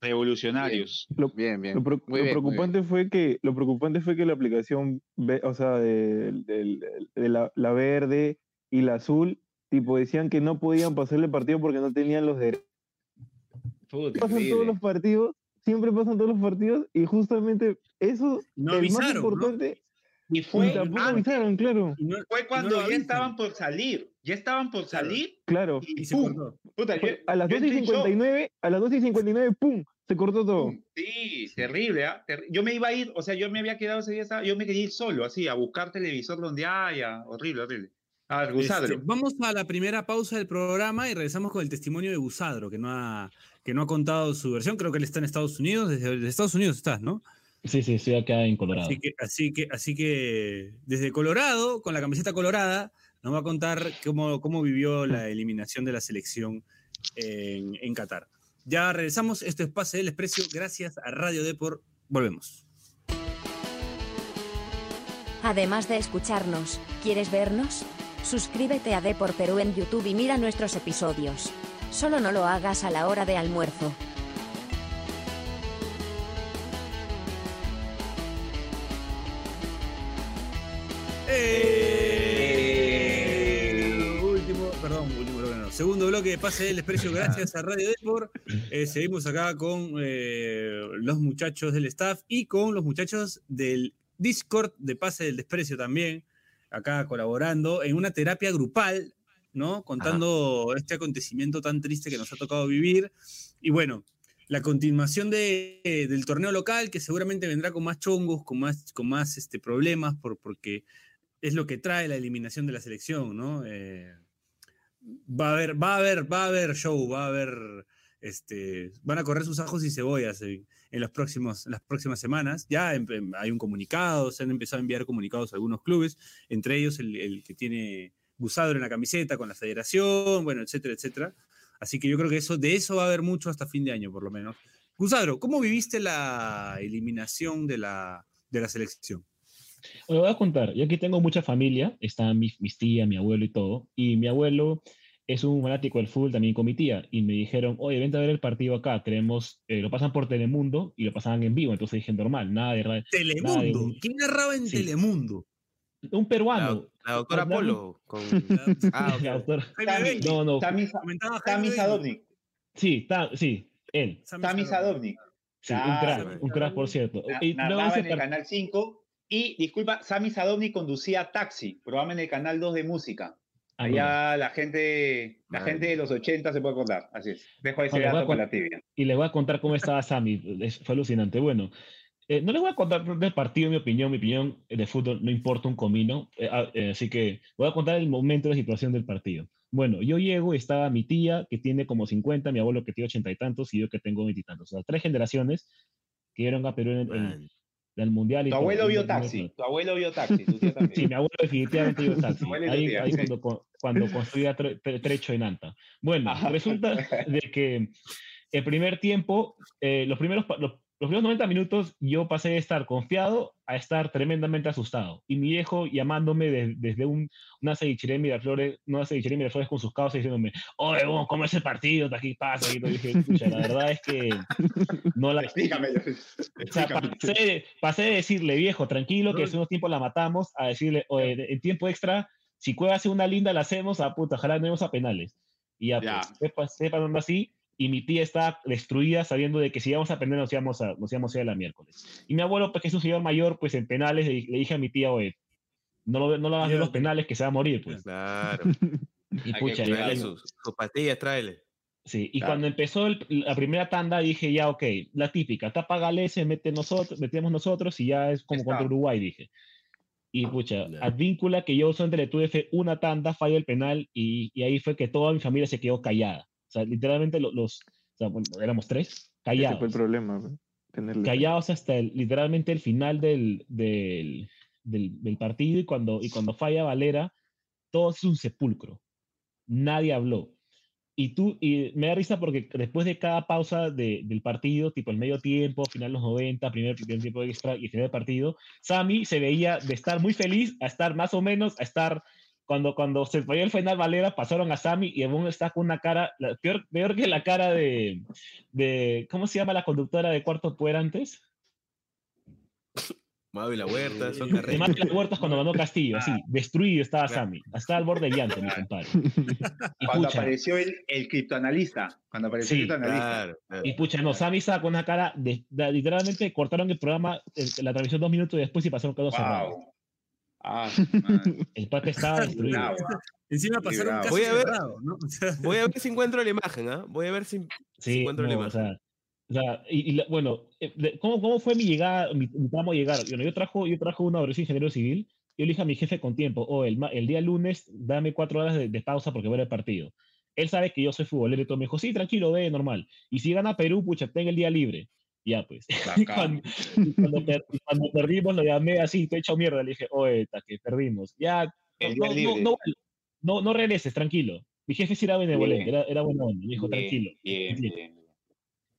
[SPEAKER 5] Revolucionarios.
[SPEAKER 7] Lo,
[SPEAKER 1] Bien, bien.
[SPEAKER 7] lo pro-
[SPEAKER 1] Muy
[SPEAKER 7] lo
[SPEAKER 1] bien, muy
[SPEAKER 7] preocupante fue que lo preocupante fue que la aplicación o sea de, del- de la, la verde y la azul tipo decían que no podían pasarle el partido porque no tenían los derechos pasan todos los partidos siempre pasan todos los partidos y justamente eso
[SPEAKER 3] No
[SPEAKER 7] el más
[SPEAKER 3] avisaron, ¿no?
[SPEAKER 7] importante
[SPEAKER 5] Y
[SPEAKER 7] y
[SPEAKER 5] fue,
[SPEAKER 7] tampoco
[SPEAKER 5] antes,
[SPEAKER 7] avisaron claro
[SPEAKER 3] Y no-
[SPEAKER 5] fue cuando ya
[SPEAKER 3] avisan.
[SPEAKER 5] estaban por salir. Ya estaban por salir
[SPEAKER 7] claro
[SPEAKER 5] y, ¡pum!
[SPEAKER 3] cortó.
[SPEAKER 5] Puta, yo-
[SPEAKER 7] a las
[SPEAKER 5] yo
[SPEAKER 7] 12 y
[SPEAKER 5] entré en shock.
[SPEAKER 7] 59 a las 12 y 59 pum se cortó todo.
[SPEAKER 5] Sí, terrible, ¿ah? Yo me iba a ir, o sea, yo me había quedado ese día, yo me quería ir solo, así, a buscar televisor donde haya. Horrible, horrible. A ver, Gusadro.
[SPEAKER 3] Este, vamos a la primera pausa del programa y regresamos con el testimonio de Busadro, que no ha, que no ha contado su versión. Creo que él está en Estados Unidos. Desde, desde Estados Unidos estás, ¿no?
[SPEAKER 6] Sí, sí, estoy acá en Colorado.
[SPEAKER 3] Así que, así que, así que desde Colorado, con la camiseta colorada, nos va a contar cómo, cómo vivió la eliminación de la selección en, en Qatar. Ya regresamos. Esto es Pase del Exprecio. Gracias a Radio Deport. Volvemos.
[SPEAKER 2] Además de escucharnos, ¿quieres vernos? Suscríbete a Depor Perú en YouTube y mira nuestros episodios. Solo no lo hagas a la hora de almuerzo.
[SPEAKER 3] Eh, último, perdón. Segundo bloque de Pase del Desprecio, gracias a Radio Deport. Eh, seguimos acá con eh, los muchachos del staff y con los muchachos del Discord de Pase del Desprecio también, acá colaborando en una terapia grupal, ¿no? Contando este acontecimiento tan triste que nos ha tocado vivir. Y bueno, la continuación de- del torneo local, que seguramente vendrá con más chongos, con más, con más este, problemas, por, porque es lo que trae la eliminación de la selección, ¿no? Eh, va a haber, va a haber, va a haber show, va a haber, este, van a correr sus ajos y cebollas en, las próximas semanas. Ya em- em- hay un comunicado, se han empezado a enviar comunicados a algunos clubes, entre ellos el, que tiene Busadro en la camiseta con la federación, bueno, etcétera, etcétera. Así que yo creo que eso, de eso va a haber mucho hasta fin de año, por lo menos. Gusadro, ¿cómo viviste la eliminación de la, de la selección?
[SPEAKER 6] Bueno, voy a contar, yo aquí tengo mucha familia, están mis, mis tías, mi abuelo y todo, y mi abuelo es un fanático del fútbol también con mi tía, y me dijeron, oye, vente a ver el partido acá, queremos, eh, lo pasan por Telemundo y lo pasaban en vivo, entonces dije, normal, nada de radio.
[SPEAKER 3] Telemundo.
[SPEAKER 6] un-
[SPEAKER 3] ¿Quién narraba en
[SPEAKER 6] Sí.
[SPEAKER 3] Telemundo?
[SPEAKER 6] Un peruano.
[SPEAKER 4] la doctora Polo. Con... Ah,
[SPEAKER 6] la doctora-
[SPEAKER 3] Jaime
[SPEAKER 5] Tami,
[SPEAKER 3] Bailey.
[SPEAKER 6] No, no,
[SPEAKER 5] Tami. Sadovnik.
[SPEAKER 6] sí, ta- sí, él.
[SPEAKER 3] Sami
[SPEAKER 5] Tami
[SPEAKER 3] Sadovnik.
[SPEAKER 6] Sí, un crack, un crack, por cierto.
[SPEAKER 5] Na-
[SPEAKER 6] Y
[SPEAKER 5] narraba en el
[SPEAKER 6] par-
[SPEAKER 5] canal 5. Y, disculpa, Sami Sadovnik conducía Taxi, programa en el canal 2 de música. Allá la gente, la gente de los 80 se puede acordar. Así es. Dejo ese
[SPEAKER 6] Vale, voy a
[SPEAKER 5] dato
[SPEAKER 6] con-
[SPEAKER 5] la tibia.
[SPEAKER 6] y les voy a contar cómo estaba Sammy. Es- fue alucinante. Bueno, eh, no les voy a contar del partido, mi opinión. Mi opinión de fútbol no importa un comino. eh, ah, eh, así que voy a contar el momento de la situación del partido. Bueno, yo llego y estaba mi tía, que tiene como 50, mi abuelo que tiene 80 y tantos, y yo que tengo 20 y tantos. O sea, tres generaciones que llegaron a Perú en, en-
[SPEAKER 4] Man.
[SPEAKER 6] en el Mundial. y
[SPEAKER 5] Tu abuelo vio Taxi. Tu abuelo vio Taxi. Tu tía también.
[SPEAKER 6] Sí, mi abuelo definitivamente vio taxi. Ahí,
[SPEAKER 5] tía,
[SPEAKER 6] ahí
[SPEAKER 5] sí.
[SPEAKER 6] cuando, cu- cuando construía tre- tre- trecho en Anta. Bueno,
[SPEAKER 5] Ajá.
[SPEAKER 6] resulta de que el primer tiempo, eh, los, primeros, los, los primeros 90 minutos, yo pasé de estar confiado a estar tremendamente asustado. Y mi viejo llamándome de- desde un, una de Miraflores, una de Miraflores con sus causas diciéndome, oye, vos, ¿cómo es el partido? Aquí pasa. Y yo dije, "Pucha, la verdad es que no la,
[SPEAKER 5] Explícame.
[SPEAKER 6] o sea, pasé, de- pasé de decirle, viejo, tranquilo, que hace unos tiempos la matamos, a decirle, oye, en tiempo extra, si Cueva hace una linda, la hacemos, a puta, ojalá no a penales. Y ya, pues, sepa, sepa dónde así, y mi tía está destruida sabiendo de que si íbamos a penales nos íbamos a, nos íbamos a ir a la miércoles. Y mi abuelo, pues que es un señor mayor, pues en penales le, le dije a mi tía, oye, no lo, no lo hagas de los penales que se va a morir, pues.
[SPEAKER 4] Claro.
[SPEAKER 6] Y
[SPEAKER 5] Hay que
[SPEAKER 6] pucha, y-
[SPEAKER 4] sus, sus pastillas, tráele.
[SPEAKER 6] Sí, y
[SPEAKER 5] Claro.
[SPEAKER 6] cuando empezó el- la primera tanda dije ya, ok, la típica, tapa Galese, mete nosotros, metemos nosotros y ya es como
[SPEAKER 5] Está.
[SPEAKER 6] contra Uruguay, dije. Y pucha,
[SPEAKER 4] Ya.
[SPEAKER 6] Advíncula, que yo solamente le tuve una tanda, falla el penal y, y ahí fue que toda mi familia se quedó callada. O sea, literalmente lo- los, o sea, bueno, éramos tres,
[SPEAKER 7] Ese
[SPEAKER 6] callados.
[SPEAKER 7] fue el problema. tenerle
[SPEAKER 6] callados hasta el, literalmente el final del, del, del, del partido y cuando, y cuando falla Valera, todo es un sepulcro. Nadie habló. Y tú, y me da risa porque después de cada pausa de- del partido, tipo el medio tiempo, final los 90, primer, primer tiempo extra y final del partido, Sammy se veía de estar muy feliz a estar más o menos, a estar, cuando, cuando se falló el final Valera, pasaron a Sammy y aún está con una cara, la- peor, peor que la cara de, de, ¿cómo se llama la conductora de Cuarto Poder antes?
[SPEAKER 4] Mavi la huerta, son
[SPEAKER 3] Eh,
[SPEAKER 4] carreras.
[SPEAKER 6] Mati las Huertas cuando ganó Castillo, así, destruido estaba
[SPEAKER 4] Claro.
[SPEAKER 6] Sammy, hasta al borde del llanto, mi compadre. Y
[SPEAKER 5] Cuando
[SPEAKER 6] pucha,
[SPEAKER 5] apareció el, el criptoanalista. Cuando apareció
[SPEAKER 6] Sí,
[SPEAKER 5] el criptoanalista.
[SPEAKER 4] Claro, claro.
[SPEAKER 6] y pucha, no, Sammy estaba con una cara, de, de- literalmente cortaron el programa, el- la transmisión dos minutos después y pasaron quedó cerrado.
[SPEAKER 5] Wow. Ah.
[SPEAKER 6] El pata estaba destruido.
[SPEAKER 3] Encima pasaron casi
[SPEAKER 4] Voy a ver-
[SPEAKER 3] cerrado, ¿no? O sea,
[SPEAKER 4] Voy a ver si encuentro la imagen, ¿ah? Voy a ver si.
[SPEAKER 6] Sí,
[SPEAKER 4] encuentro la
[SPEAKER 6] o
[SPEAKER 4] imagen.
[SPEAKER 6] sea, o sea, y, y la- bueno, eh, ¿cómo, ¿cómo fue mi llegada, mi, mi tramo de llegar? Bueno, yo trajo, yo trajo una obra, soy ingeniero civil, yo le dije a mi jefe con tiempo, o el, día lunes, dame cuatro horas de, de pausa porque voy a ver el partido. Él sabe que yo soy futbolero y todo, me dijo, sí, tranquilo, ve, normal. Y si gana Perú, pucha, tenga el día libre. Ya, pues. Y cuando, y cuando per- y cuando perdimos, lo llamé así, te he hecho mierda. Le dije, oye, que perdimos. Ya, no,
[SPEAKER 5] El
[SPEAKER 6] no, no, no, no, regreses, tranquilo. Mi jefe sí era benevolente, era, era buena onda. Me dijo, tranquilo.
[SPEAKER 5] Bien,
[SPEAKER 6] tranquilo".
[SPEAKER 5] bien.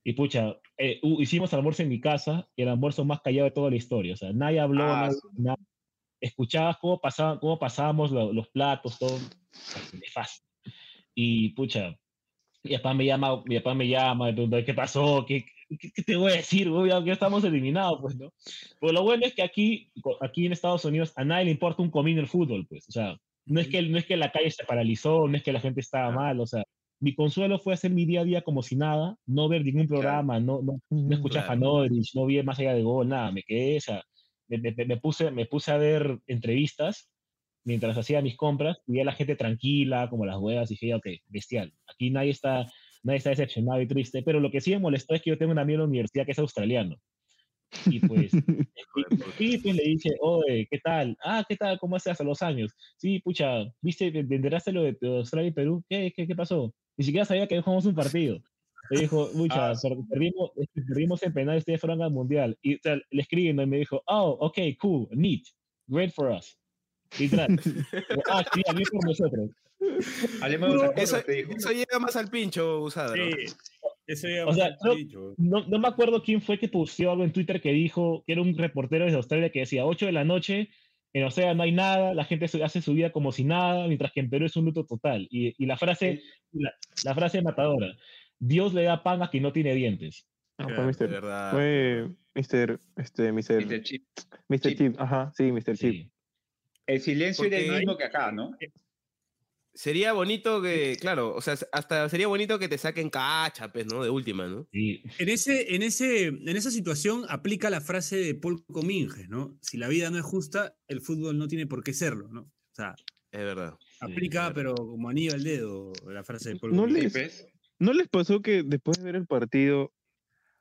[SPEAKER 6] Y pucha, eh, hicimos almuerzo en mi casa, el almuerzo más callado de toda la historia. O sea, nadie habló,
[SPEAKER 5] Ah,
[SPEAKER 6] nadie-
[SPEAKER 5] su-
[SPEAKER 6] na- escuchabas cómo, pasaban, cómo pasábamos lo- los platos, todo nefasto. Y pucha, mi papá me llama, mi papá me llama, ¿qué pasó? ¿Qué, qué, te voy a decir? güey? Ya, ya estamos eliminados, pues, ¿no? Pero lo bueno es que aquí, aquí en Estados Unidos a nadie le importa un comino el fútbol, pues. O sea, no es que, no es que la calle se paralizó, no es que la gente estaba mal, o sea, mi consuelo fue hacer mi día a día como si nada, no ver ningún programa, no, no, no escuché a
[SPEAKER 4] Claro.
[SPEAKER 6] Fanorich, no vi más allá de gol, nada, me quedé, o sea, me, me- me puse, me puse a ver entrevistas mientras hacía mis compras y vi a la gente tranquila, como las huevas, y dije, ok, bestial, aquí nadie está, nadie está decepcionado y triste, pero lo que sí me molestó es que yo tengo un amigo en la universidad que es australiano. Y pues, y, pues le dije, oye, ¿qué tal? Ah, ¿qué tal? ¿Cómo estás a los años? Sí, pucha, ¿viste? ¿Te enteraste lo de, Australia y Perú? ¿Qué, qué, qué pasó? Ni siquiera sabía que jugamos un partido. Le dijo, pucha,
[SPEAKER 5] Ah,
[SPEAKER 6] per- perdimos, perdimos en penal, ustedes fueron al mundial. Y o sea, le escribí y me dijo, oh, ok, cool, neat, great for us. Literal. ah, sí, bien por nosotros.
[SPEAKER 5] Hablemos de
[SPEAKER 4] Eso, eso llega más al pincho, usado.
[SPEAKER 3] sí, eso ya
[SPEAKER 6] O sea. No, no me acuerdo quién fue que puso algo en Twitter que dijo que era un reportero desde Australia que decía 8 de la noche, en Australia no hay nada, la gente hace su vida como si nada, mientras que en Perú es un luto total. Y, y la frase, la, la frase matadora, Dios le da pan a quien no tiene dientes.
[SPEAKER 3] Claro,
[SPEAKER 7] fue Mister,
[SPEAKER 4] verdad.
[SPEAKER 7] fue Mr. Este, Mr.
[SPEAKER 5] Mr. Chip.
[SPEAKER 7] Mr.
[SPEAKER 5] Chip.
[SPEAKER 7] Chip, ajá, sí, Mr. Chip.
[SPEAKER 6] Sí.
[SPEAKER 5] El silencio era el
[SPEAKER 4] Porque-
[SPEAKER 5] mismo que acá, ¿no?
[SPEAKER 4] Sería bonito que, claro, o sea, hasta sería bonito que te saquen cacha, pues, ¿no? De última, ¿no?
[SPEAKER 6] Sí.
[SPEAKER 3] En, ese, en, ese, en esa situación aplica la frase de Paul Cominges, ¿no? Si la vida no es justa, el fútbol no tiene por qué serlo, ¿no? O sea,
[SPEAKER 4] Es verdad.
[SPEAKER 3] aplica,
[SPEAKER 4] claro.
[SPEAKER 3] pero como anillo al dedo, la frase de Paul
[SPEAKER 7] No
[SPEAKER 3] Cominges.
[SPEAKER 7] les-. ¿No les pasó que después de ver el partido,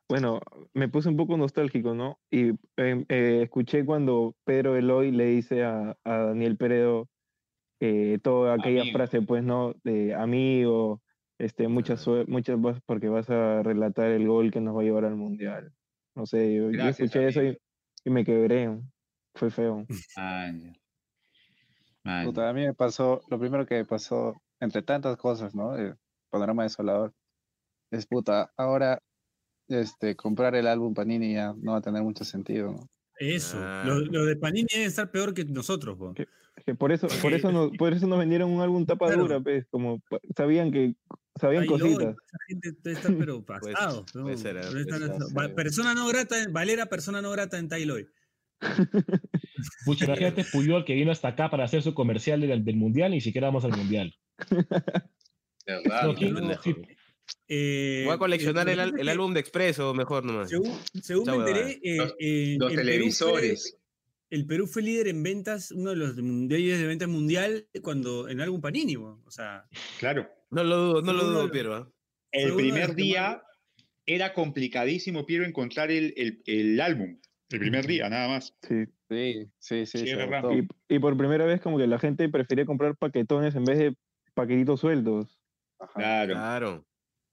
[SPEAKER 7] bueno, me puse un poco nostálgico, ¿no? Y eh, eh, escuché cuando Pedro Eloy le dice a, a Daniel Peredo eh, toda aquella
[SPEAKER 5] Amigo.
[SPEAKER 7] frase, pues, ¿no? De amigo, este, muchas vas- porque vas a relatar el gol que nos va a llevar al mundial. No sé, yo, yo
[SPEAKER 5] Gracias,
[SPEAKER 7] escuché eso y,
[SPEAKER 5] amigo.
[SPEAKER 7] y me quebré. Fue feo.
[SPEAKER 5] Ah, ya. Ah.
[SPEAKER 1] Puta, a mí me pasó, lo primero que me pasó, entre tantas cosas, ¿no? El panorama desolador, es puta, ahora este, comprar el álbum Panini ya no va a tener mucho sentido, ¿no?
[SPEAKER 3] Eso.
[SPEAKER 4] Ah.
[SPEAKER 3] Lo, lo de Panini debe estar peor que nosotros, po.
[SPEAKER 7] ¿Qué? Que por eso, por eso nos, por eso nos vendieron un álbum tapa
[SPEAKER 3] Claro.
[SPEAKER 7] dura, pues, como sabían que sabían
[SPEAKER 3] Ay, no,
[SPEAKER 7] cositas.
[SPEAKER 3] esa gente debe estar pero pasado.
[SPEAKER 4] ser, puede ser,
[SPEAKER 3] Debe
[SPEAKER 4] puede
[SPEAKER 3] estar-
[SPEAKER 1] ser,
[SPEAKER 3] Va-
[SPEAKER 1] sí.
[SPEAKER 3] persona no grata, en- Valera, persona no grata en Tailoy.
[SPEAKER 6] Pucha, imagínate Puyol que vino hasta acá para hacer su comercial del, del mundial y ni siquiera vamos al mundial.
[SPEAKER 5] De verdad.
[SPEAKER 6] No, ¿quién-
[SPEAKER 5] ¿no?
[SPEAKER 3] Eh,
[SPEAKER 4] Voy a coleccionar
[SPEAKER 3] eh,
[SPEAKER 4] el, álbum de Expreso, mejor nomás.
[SPEAKER 3] Según, según me enteré, eh,
[SPEAKER 5] Los-
[SPEAKER 3] Perú fue-
[SPEAKER 5] televisores.
[SPEAKER 3] el Perú fue líder en ventas, uno de los líderes de ventas mundial cuando en álbum Panini, bo. o sea,
[SPEAKER 5] Claro.
[SPEAKER 4] No lo dudo, no lo dudo, Piero. ¿ah?
[SPEAKER 5] El primer día era complicadísimo, Piero, encontrar el, el- el álbum. El primer día, nada más.
[SPEAKER 7] Sí.
[SPEAKER 1] Sí, sí, sí.
[SPEAKER 7] Y, y por primera vez como que la gente prefería comprar paquetones en vez de paquetitos sueltos.
[SPEAKER 1] Ajá.
[SPEAKER 5] Claro.
[SPEAKER 4] Claro.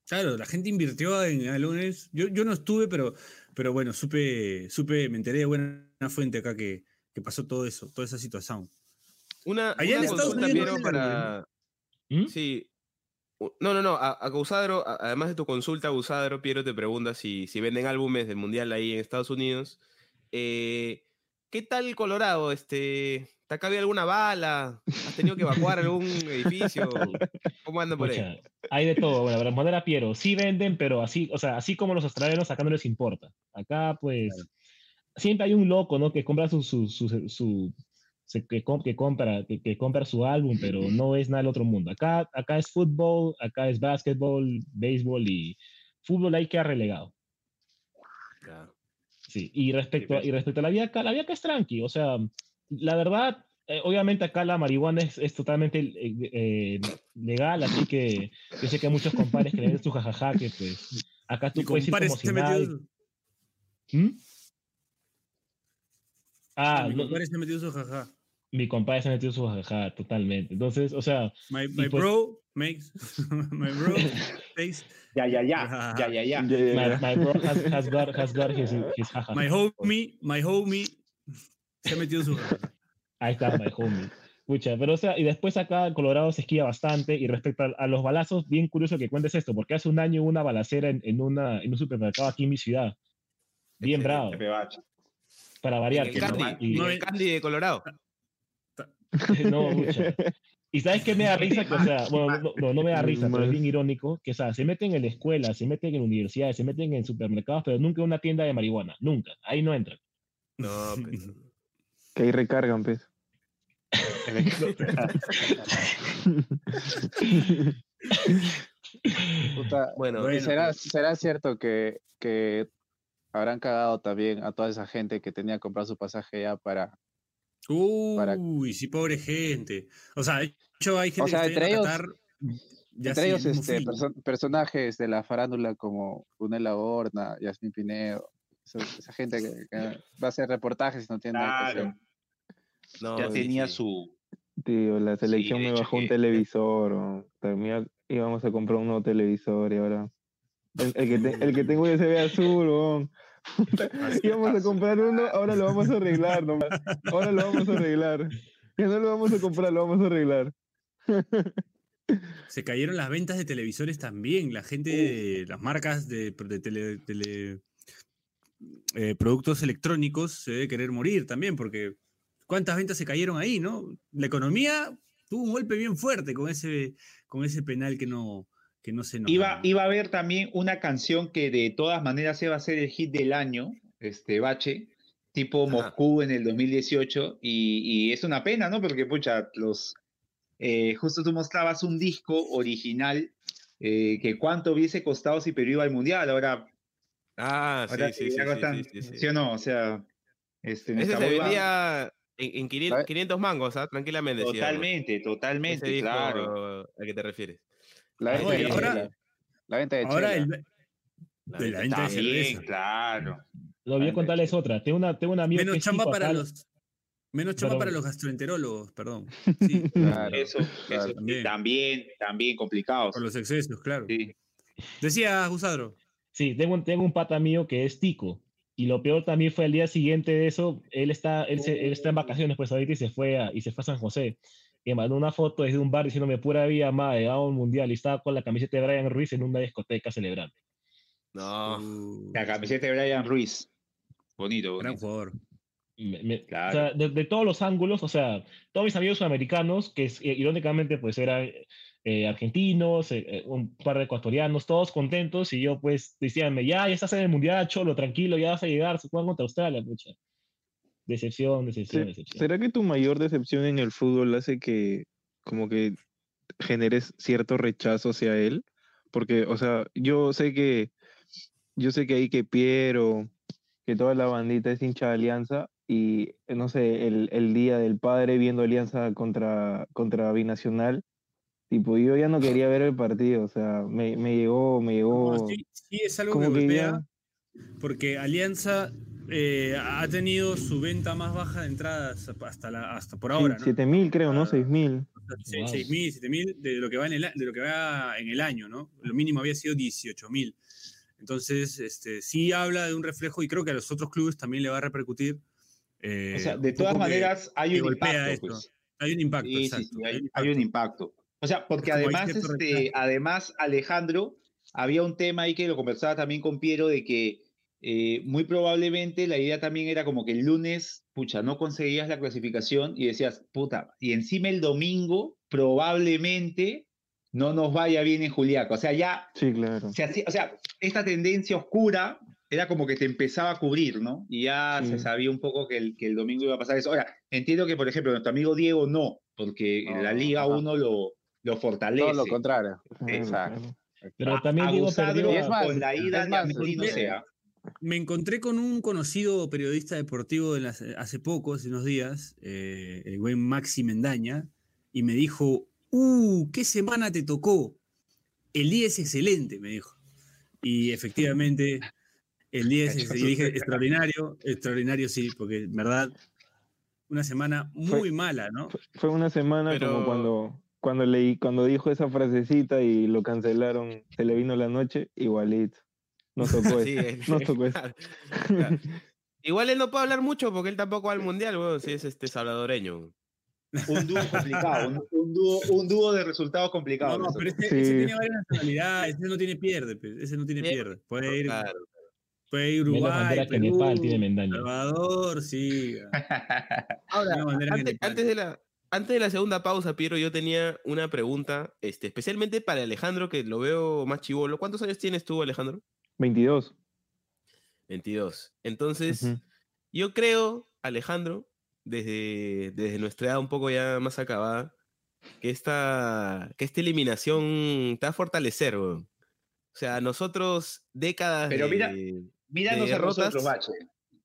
[SPEAKER 3] Claro, la gente invirtió en álbumes. Yo, yo no estuve, pero, pero bueno, supe, supe, me enteré de buena fuente acá que, que pasó todo eso, toda esa situación.
[SPEAKER 4] Una,
[SPEAKER 3] Allá
[SPEAKER 4] una
[SPEAKER 3] en Estados
[SPEAKER 4] consulta,
[SPEAKER 3] Unidos
[SPEAKER 4] Piero, para...
[SPEAKER 6] ¿Mm?
[SPEAKER 4] Sí. No, no, no. A, a además de tu consulta, Gausadro, Piero te pregunta si, si venden álbumes del Mundial ahí en Estados Unidos. Eh, ¿Qué tal Colorado? Este, ¿Te ha cabido alguna bala? ¿Has tenido que evacuar algún edificio? ¿Cómo anda por ahí?
[SPEAKER 6] Pucha, hay de todo. Bueno, para responder a Piero, sí venden, pero así, o sea, así como los australianos, acá no les importa. Acá, pues, siempre hay un loco, ¿no? Que compra su, su, su, su- que, com- que compra, que, que compra su álbum, pero no es nada del otro mundo. Acá, acá es fútbol, acá es básquetbol, béisbol y fútbol ahí queda relegado. Sí, y respecto, a,
[SPEAKER 5] pues.
[SPEAKER 6] y respecto a la vía acá, la vía acá es tranqui, o sea, la verdad, eh, obviamente acá la marihuana es, es totalmente eh, eh, legal, así que yo sé que hay muchos compadres que le den su jajaja, que pues acá tú
[SPEAKER 3] Mi
[SPEAKER 6] puedes ir como si nada. ¿Mm? Ah,
[SPEAKER 3] mi
[SPEAKER 6] no,
[SPEAKER 3] compadre se metió su jaja.
[SPEAKER 6] mi compadre se metió su jajaja, totalmente. Entonces, o sea,
[SPEAKER 3] My, my
[SPEAKER 6] pues-
[SPEAKER 3] bro makes, my bro takes,
[SPEAKER 5] Ya, ya, ya. Ya, ya, ya.
[SPEAKER 6] My, my bro has, has got, has got his, his jajaja.
[SPEAKER 3] my homie, my homie se metió su jaja.
[SPEAKER 6] Ahí está, my homie. Pucha, pero o sea, y después acá en Colorado se esquía bastante. Y respecto a, a los balazos, bien curioso que cuentes esto, porque hace un año hubo una balacera en, en, una, en un supermercado aquí en mi ciudad. Bien bravo, para variar.
[SPEAKER 4] el
[SPEAKER 6] que no-
[SPEAKER 4] Candy,
[SPEAKER 6] y-
[SPEAKER 4] en
[SPEAKER 3] no
[SPEAKER 4] el Candy de Colorado.
[SPEAKER 6] no, pucha. Y sabes qué me da risa, que, o sea, bueno, no, no, no me da risa, pero es bien irónico, que o sea, se meten en la escuela, se meten en universidades, se meten en supermercados, pero nunca en una tienda de marihuana, nunca, ahí no entran.
[SPEAKER 4] No, pues,
[SPEAKER 7] Que ahí recargan, pues.
[SPEAKER 1] Puta,
[SPEAKER 4] Bueno,
[SPEAKER 1] ¿y
[SPEAKER 3] Bueno,
[SPEAKER 1] será,
[SPEAKER 3] pues.
[SPEAKER 1] será cierto que, que habrán cagado también a toda esa gente que tenía que comprar su pasaje ya para... Para-
[SPEAKER 3] Uy, sí, pobre gente. O sea, de hecho hay gente
[SPEAKER 1] sea,
[SPEAKER 3] que
[SPEAKER 1] entre ellos-
[SPEAKER 3] Qatar ya
[SPEAKER 1] entre ellos este, perso- personajes de la farándula como Brunella Horna, Yasmin Pinedo, esa, esa gente que, que va a hacer reportajes y no tiene nada que hacer.
[SPEAKER 4] No,
[SPEAKER 5] Ya tenía
[SPEAKER 4] sí.
[SPEAKER 5] su.
[SPEAKER 7] Tío, la selección me bajó un televisor. o- También íbamos a comprar un nuevo televisor y ahora. El, el que, te- el que tengo USB azul, weón. íbamos a comprar uno, ahora lo vamos a arreglar nomás. Ahora lo vamos a arreglar. Ya no lo vamos a comprar, lo vamos a arreglar.
[SPEAKER 3] Se cayeron las ventas de televisores también. La gente de las marcas de, de tele- tele- eh, productos electrónicos se debe querer morir también, porque cuántas ventas se cayeron ahí, ¿no? La economía tuvo un golpe bien fuerte con ese, con ese penal que no, que no se nos
[SPEAKER 5] Iba, iba a haber también una canción que de todas maneras iba a ser el hit del año, este Bache, tipo
[SPEAKER 4] Ajá.
[SPEAKER 5] Moscú en el 2018, y, y es una pena, ¿no? Porque, pucha, los. eh, justo tú mostrabas un disco original eh, que cuánto hubiese costado si Perú iba al mundial. Ahora,
[SPEAKER 4] Ah, sí,
[SPEAKER 5] ahora
[SPEAKER 4] sí, sí, sí,
[SPEAKER 5] costan-
[SPEAKER 4] sí, sí, sí.
[SPEAKER 5] ¿sí o no? O sea, este,
[SPEAKER 4] Ese
[SPEAKER 5] nuestra
[SPEAKER 4] se vendía en, en 500,
[SPEAKER 1] ¿Sabe?
[SPEAKER 4] 500 mangos, ¿ah? Tranquilamente. digamos.
[SPEAKER 5] Totalmente,
[SPEAKER 4] Ese
[SPEAKER 5] totalmente,
[SPEAKER 4] disco
[SPEAKER 5] claro.
[SPEAKER 4] al que te refieres.
[SPEAKER 1] La venta, de,
[SPEAKER 3] ahora-
[SPEAKER 1] la venta de
[SPEAKER 3] Ahora el,
[SPEAKER 4] La
[SPEAKER 3] de la
[SPEAKER 4] venta-
[SPEAKER 3] de cerveza.
[SPEAKER 5] claro.
[SPEAKER 6] Lo voy a contarles otra. Tengo una, tengo una amiga que
[SPEAKER 3] Menos
[SPEAKER 6] es
[SPEAKER 3] chamba para
[SPEAKER 6] acá-
[SPEAKER 3] los. Menos chamba
[SPEAKER 6] Perdón.
[SPEAKER 3] para los gastroenterólogos, perdón. Sí,
[SPEAKER 1] Claro,
[SPEAKER 5] Eso,
[SPEAKER 1] claro,
[SPEAKER 5] eso
[SPEAKER 3] también.
[SPEAKER 5] también, también complicados.
[SPEAKER 3] por los excesos, claro.
[SPEAKER 5] Sí.
[SPEAKER 3] Decía Gusadro.
[SPEAKER 6] Sí, tengo, un- tengo un pata mío que es tico. Y lo peor también fue el día siguiente de eso, él está, él, se- él está en vacaciones pues ahorita y se fue a, y se fue a San José. Y me mandó una foto desde un bar diciéndome pura vida, madre, vamos a un mundial. Y estaba con la camiseta de Brian Ruiz en una discoteca celebrando.
[SPEAKER 4] No.
[SPEAKER 3] Uh,
[SPEAKER 5] La camiseta de Brian Ruiz. Bonito,
[SPEAKER 3] gran jugador.
[SPEAKER 6] Me- me-
[SPEAKER 5] Claro.
[SPEAKER 6] O sea, de, de todos los ángulos, o sea, todos mis amigos sudamericanos, que eh, irónicamente pues eran eh, argentinos, eh, eh, un par de ecuatorianos, todos contentos, y yo pues decíanme, ya, ya estás en el mundial, cholo, tranquilo, ya vas a llegar, se juegan contra Australia, pucha. Decepción, decepción,
[SPEAKER 7] Se-
[SPEAKER 6] decepción.
[SPEAKER 7] ¿Será que tu mayor decepción en el fútbol hace que como que generes cierto rechazo hacia él? Porque, o sea, yo sé que yo sé que ahí que Piero, que toda la bandita es hincha de Alianza, y, no sé, el, el día del padre viendo Alianza contra, contra Binacional, tipo, yo ya no quería ver el partido, o sea, me, me llegó, me llegó...
[SPEAKER 3] No, sí, sí, es algo
[SPEAKER 7] como
[SPEAKER 3] que
[SPEAKER 7] que
[SPEAKER 3] golpea,
[SPEAKER 7] ya-
[SPEAKER 3] porque Alianza eh, ha tenido su venta más baja de entradas hasta, la, hasta por ahora, ¿no?
[SPEAKER 7] 7000 creo, ¿no?
[SPEAKER 3] Ah.
[SPEAKER 7] 6000.
[SPEAKER 3] Se-
[SPEAKER 6] Wow.
[SPEAKER 3] 6.000, 7.000 de lo que va en el, de lo que va en el año, ¿no? Lo mínimo había sido 18.000. Entonces, este, sí habla de un reflejo y creo que a los otros clubes también le va a repercutir. eh,
[SPEAKER 5] O sea, de
[SPEAKER 3] un
[SPEAKER 5] todas
[SPEAKER 3] que-
[SPEAKER 5] maneras hay
[SPEAKER 3] que
[SPEAKER 5] un impacto. pues.
[SPEAKER 3] Hay un impacto,
[SPEAKER 5] Sí, sí,
[SPEAKER 3] exacto.
[SPEAKER 5] sí, hay,
[SPEAKER 3] hay un
[SPEAKER 5] hay un
[SPEAKER 3] impacto.
[SPEAKER 5] O sea, porque
[SPEAKER 3] como
[SPEAKER 5] además, este, además, Alejandro, había un tema ahí que lo conversaba también con Piero de que eh, muy probablemente la idea también era como que el lunes, pucha, no conseguías la clasificación y decías, puta, y encima el domingo probablemente no nos vaya bien en Juliaca. O sea, ya
[SPEAKER 7] Sí, claro.
[SPEAKER 5] se hacía- o sea, esta tendencia oscura era como que te empezaba a cubrir, ¿no? Y ya se sabía un poco que el, que el domingo iba a pasar eso. Ahora, entiendo que, por ejemplo, nuestro amigo Diego no, porque en la
[SPEAKER 1] No,
[SPEAKER 5] Liga
[SPEAKER 1] ajá.
[SPEAKER 5] 1 lo, lo fortalece.
[SPEAKER 1] Todo lo contrario. Exacto.
[SPEAKER 6] Pero
[SPEAKER 5] A-
[SPEAKER 6] también
[SPEAKER 5] Agusadro
[SPEAKER 6] perdió.
[SPEAKER 1] Y es más,
[SPEAKER 5] con la ida
[SPEAKER 1] es
[SPEAKER 5] de
[SPEAKER 1] más,
[SPEAKER 5] Amelino sea.
[SPEAKER 3] Me encontré con un conocido periodista deportivo las- hace poco, hace unos días, eh, el buen Maxi Mendaña, y me dijo, ¡Uh! ¿Qué semana te tocó? El día es excelente, me dijo. Y efectivamente, el día es excelente. Y dije, extraordinario, extraordinario sí, porque en verdad, una semana muy mala, ¿no?
[SPEAKER 7] Fue una semana
[SPEAKER 4] Pero-
[SPEAKER 7] como cuando, cuando leí, cuando dijo esa frasecita y lo cancelaron, se le vino la noche, igualito. Nos tocó
[SPEAKER 4] Sí,
[SPEAKER 7] eso.
[SPEAKER 4] es-
[SPEAKER 7] Nos tocó eso.
[SPEAKER 4] claro, claro. Igual él no puede hablar mucho porque él tampoco va al mundial, weón, si es este salvadoreño.
[SPEAKER 5] Un dúo complicado, un, un dúo, un dúo de resultados complicados.
[SPEAKER 3] No, no, pero ese,
[SPEAKER 7] Sí.
[SPEAKER 3] ese tiene varias nacionalidades, ese no tiene pierde, pe, ese no tiene
[SPEAKER 4] Sí,
[SPEAKER 3] pierde. Puede ir,
[SPEAKER 4] Claro.
[SPEAKER 3] puede ir Uruguay,
[SPEAKER 6] que
[SPEAKER 3] Perú,
[SPEAKER 6] Nepal tiene.
[SPEAKER 3] Salvador, sí.
[SPEAKER 4] Ahora, antes, antes de la, antes de la segunda pausa, Piero, yo tenía una pregunta, este, especialmente para Alejandro, que lo veo más chivolo. ¿Cuántos años tienes tú, Alejandro?
[SPEAKER 7] 22.
[SPEAKER 4] 22. Entonces, yo creo, Alejandro, desde, desde nuestra edad un poco ya más acabada, que esta, que esta eliminación te va a fortalecer, weón. O sea, nosotros décadas
[SPEAKER 5] Pero mira,
[SPEAKER 4] de-
[SPEAKER 5] Míranos
[SPEAKER 4] de
[SPEAKER 5] a nosotros,
[SPEAKER 4] derrotas.
[SPEAKER 5] Bache.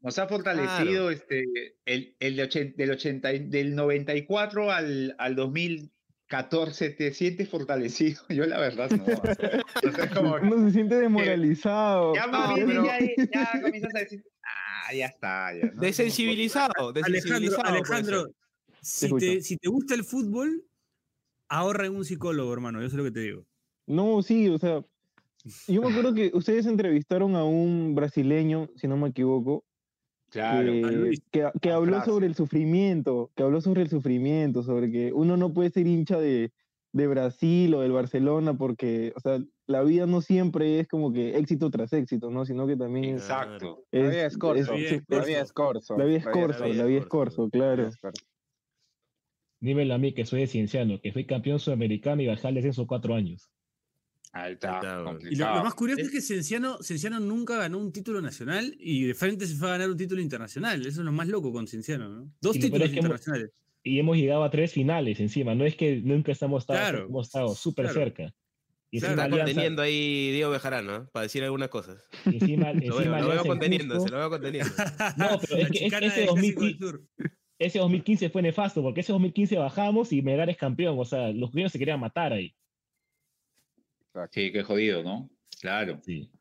[SPEAKER 5] Nos ha fortalecido este, el, el de ochen- del, 80, y- del 94 al, al 2014. ¿Te sientes fortalecido? Yo la verdad no. O sea, es como que
[SPEAKER 7] Uno se siente desmoralizado.
[SPEAKER 5] ya
[SPEAKER 4] No,
[SPEAKER 5] bien
[SPEAKER 4] pero-
[SPEAKER 5] ya, ya comienzas a decir, ah, ya está. Ya, ¿no?
[SPEAKER 4] Desensibilizado,
[SPEAKER 3] Alejandro,
[SPEAKER 4] desensibilizado.
[SPEAKER 3] Alejandro,
[SPEAKER 4] ser.
[SPEAKER 3] si te, si te gusta el fútbol, ahorra en un psicólogo, hermano. Yo sé lo que te digo.
[SPEAKER 7] No, sí, o sea, yo me acuerdo que ustedes entrevistaron a un brasileño, si no me equivoco,
[SPEAKER 5] Claro.
[SPEAKER 7] que, que, que habló
[SPEAKER 5] Francia.
[SPEAKER 7] sobre el sufrimiento, que habló sobre el sufrimiento, sobre que uno no puede ser hincha de, de Brasil o del Barcelona porque, o sea, la vida no siempre es como que éxito tras éxito, ¿no? Sino que también es,
[SPEAKER 5] Exacto.
[SPEAKER 1] La vida es.
[SPEAKER 3] La vida es
[SPEAKER 1] La vida es corto.
[SPEAKER 7] la vida es
[SPEAKER 4] vida
[SPEAKER 7] la
[SPEAKER 4] es
[SPEAKER 7] vida es
[SPEAKER 4] corto,
[SPEAKER 7] claro.
[SPEAKER 6] Dímelo a mí que soy de cienciano, que fui campeón sudamericano y bajé al descenso cuatro años.
[SPEAKER 5] Ahí
[SPEAKER 4] Ahí está,
[SPEAKER 5] está.
[SPEAKER 4] bueno.
[SPEAKER 3] Y lo, más curioso es que Cienciano, Cienciano nunca ganó un título nacional y de frente se fue a ganar un título internacional. Eso es lo más loco con Cienciano, ¿no? Dos
[SPEAKER 6] Y
[SPEAKER 3] títulos
[SPEAKER 6] es que hemos-
[SPEAKER 3] internacionales.
[SPEAKER 6] Y hemos llegado a tres finales encima. No es que nunca estamos estado,
[SPEAKER 3] Claro,
[SPEAKER 6] hemos estado súper
[SPEAKER 3] claro.
[SPEAKER 6] cerca. Y
[SPEAKER 3] Claro,
[SPEAKER 6] encima
[SPEAKER 4] Está
[SPEAKER 6] Alianza,
[SPEAKER 4] conteniendo ahí Diego Bejarano, ¿eh? para decir algunas cosas.
[SPEAKER 6] encima,
[SPEAKER 4] Lo veo, lo conteniendo,
[SPEAKER 6] Cusco,
[SPEAKER 4] se lo veo conteniendo.
[SPEAKER 6] No, pero es que ese
[SPEAKER 3] del Clásico
[SPEAKER 6] 2015
[SPEAKER 3] del Sur.
[SPEAKER 6] ese 2015 fue nefasto, porque ese 2015 bajamos y Melgar es campeón. O sea, los cubanos se querían matar ahí.
[SPEAKER 5] Sí, qué jodido, ¿no? Claro.
[SPEAKER 6] Sí.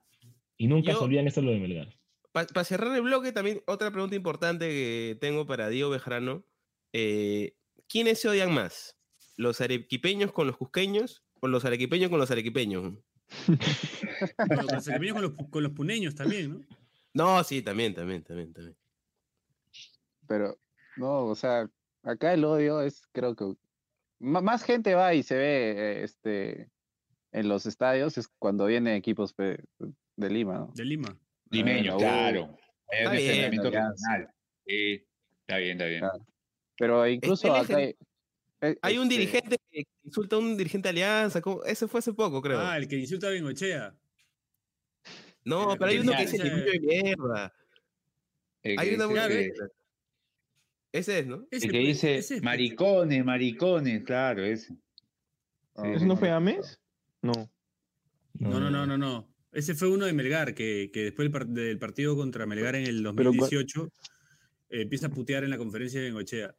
[SPEAKER 6] Y nunca
[SPEAKER 4] Yo-
[SPEAKER 6] se olvidan eso lo de Melgar.
[SPEAKER 4] Para cerrar el bloque, también otra pregunta importante que tengo para Diego Bejarano. eh, ¿Quiénes se odian más? ¿Los arequipeños con los cusqueños o los arequipeños con los arequipeños?
[SPEAKER 3] Bueno, los arequipeños con los, con los puneños también, ¿no?
[SPEAKER 4] No, sí, también, también, también, también.
[SPEAKER 1] Pero, no, o sea, acá el odio es, creo que más gente va y se ve este en los estadios es cuando vienen equipos de Lima, ¿no?
[SPEAKER 3] De Lima.
[SPEAKER 5] Limeño,
[SPEAKER 1] Ah,
[SPEAKER 5] claro. Es un enfrentamiento
[SPEAKER 1] está bien.
[SPEAKER 5] regional. Sí, está bien, está bien.
[SPEAKER 1] Claro. Pero incluso
[SPEAKER 4] el
[SPEAKER 1] acá hay, eh,
[SPEAKER 4] Hay un
[SPEAKER 1] este,
[SPEAKER 4] dirigente que insulta a un dirigente de Alianza. ¿cómo? Ese fue hace poco, creo.
[SPEAKER 3] Ah, el que insulta a Bengochea.
[SPEAKER 4] no,
[SPEAKER 3] eh,
[SPEAKER 4] pero hay uno que dice limpió de mierda.
[SPEAKER 5] El que
[SPEAKER 4] Hay una
[SPEAKER 5] dice
[SPEAKER 4] muy
[SPEAKER 5] que-
[SPEAKER 3] claro,
[SPEAKER 4] Ese es, ¿no?
[SPEAKER 3] Ese
[SPEAKER 5] el que dice maricones, maricones, claro, ese.
[SPEAKER 1] oh,
[SPEAKER 7] ¿Eso no fue Ames? No.
[SPEAKER 3] No, no, no, no, no. Ese fue uno de Melgar, que, que después del, par- del partido contra Melgar en el
[SPEAKER 7] Pero cua-
[SPEAKER 3] 2018, eh, empieza a putear en la conferencia de Bengochea.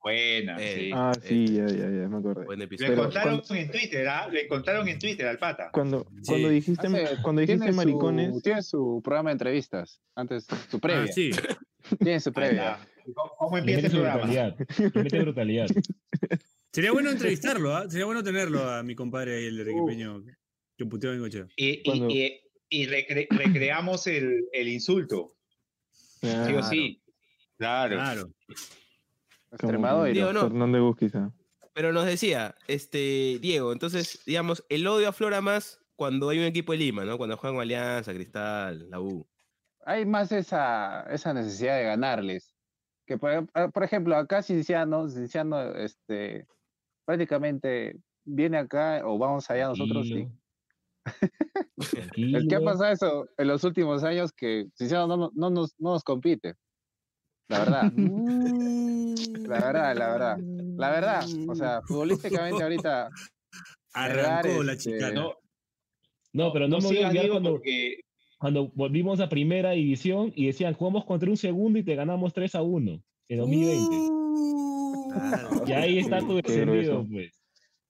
[SPEAKER 5] Buena,
[SPEAKER 4] Eh,
[SPEAKER 5] sí.
[SPEAKER 7] Ah, sí, ya, ya, ya, me acordé.
[SPEAKER 4] Buen episodio.
[SPEAKER 7] Pero
[SPEAKER 5] encontraron en Twitter, ¿ah? Lo encontraron en Twitter al pata.
[SPEAKER 7] Cuando,
[SPEAKER 3] Sí.
[SPEAKER 7] cuando dijiste,
[SPEAKER 1] Hace-
[SPEAKER 7] cuando dijiste
[SPEAKER 1] tiene
[SPEAKER 7] maricones,
[SPEAKER 1] Su, tiene su programa de entrevistas. Antes, su previa.
[SPEAKER 3] Ah, sí.
[SPEAKER 1] Tiene su previa.
[SPEAKER 5] Ah, ¿Cómo,
[SPEAKER 6] Le
[SPEAKER 5] empieza el
[SPEAKER 6] su
[SPEAKER 5] programa?
[SPEAKER 6] brutalidad. Le mete brutalidad.
[SPEAKER 3] Sería bueno entrevistarlo, ¿ah? Sería bueno tenerlo a mi compadre ahí, el arequipeño que puteó a Bengochea.
[SPEAKER 5] Y, y-
[SPEAKER 7] Cuando-
[SPEAKER 5] y- y recre- recreamos el, el insulto.
[SPEAKER 7] ah,
[SPEAKER 5] Sí o sí. Claro.
[SPEAKER 3] Claro.
[SPEAKER 4] Diego, no.
[SPEAKER 7] Fernández Busquiza.
[SPEAKER 4] Pero nos decía, este, Diego, entonces, digamos, el odio aflora más cuando hay un equipo de Lima, ¿no? Cuando juegan Alianza, Cristal, la U.
[SPEAKER 1] Hay más esa, esa necesidad de ganarles. Que por, ah, por ejemplo, acá Cinciano, Cinciano, este, prácticamente viene acá o vamos allá nosotros. Es que ha pasado eso en los últimos años que Cinciano no, no, no nos, no nos compite. La verdad. La verdad, la verdad. La verdad. O sea, futbolísticamente ahorita.
[SPEAKER 3] Arrancó la
[SPEAKER 1] este,
[SPEAKER 3] chica, ¿no?
[SPEAKER 6] No, pero no, me voy a olvidar cuando,
[SPEAKER 5] porque
[SPEAKER 6] cuando volvimos a primera división y decían, jugamos contra un segundo y te ganamos 3 a 1 en 2020.
[SPEAKER 4] Claro.
[SPEAKER 6] Y ahí está tu descendido, pues.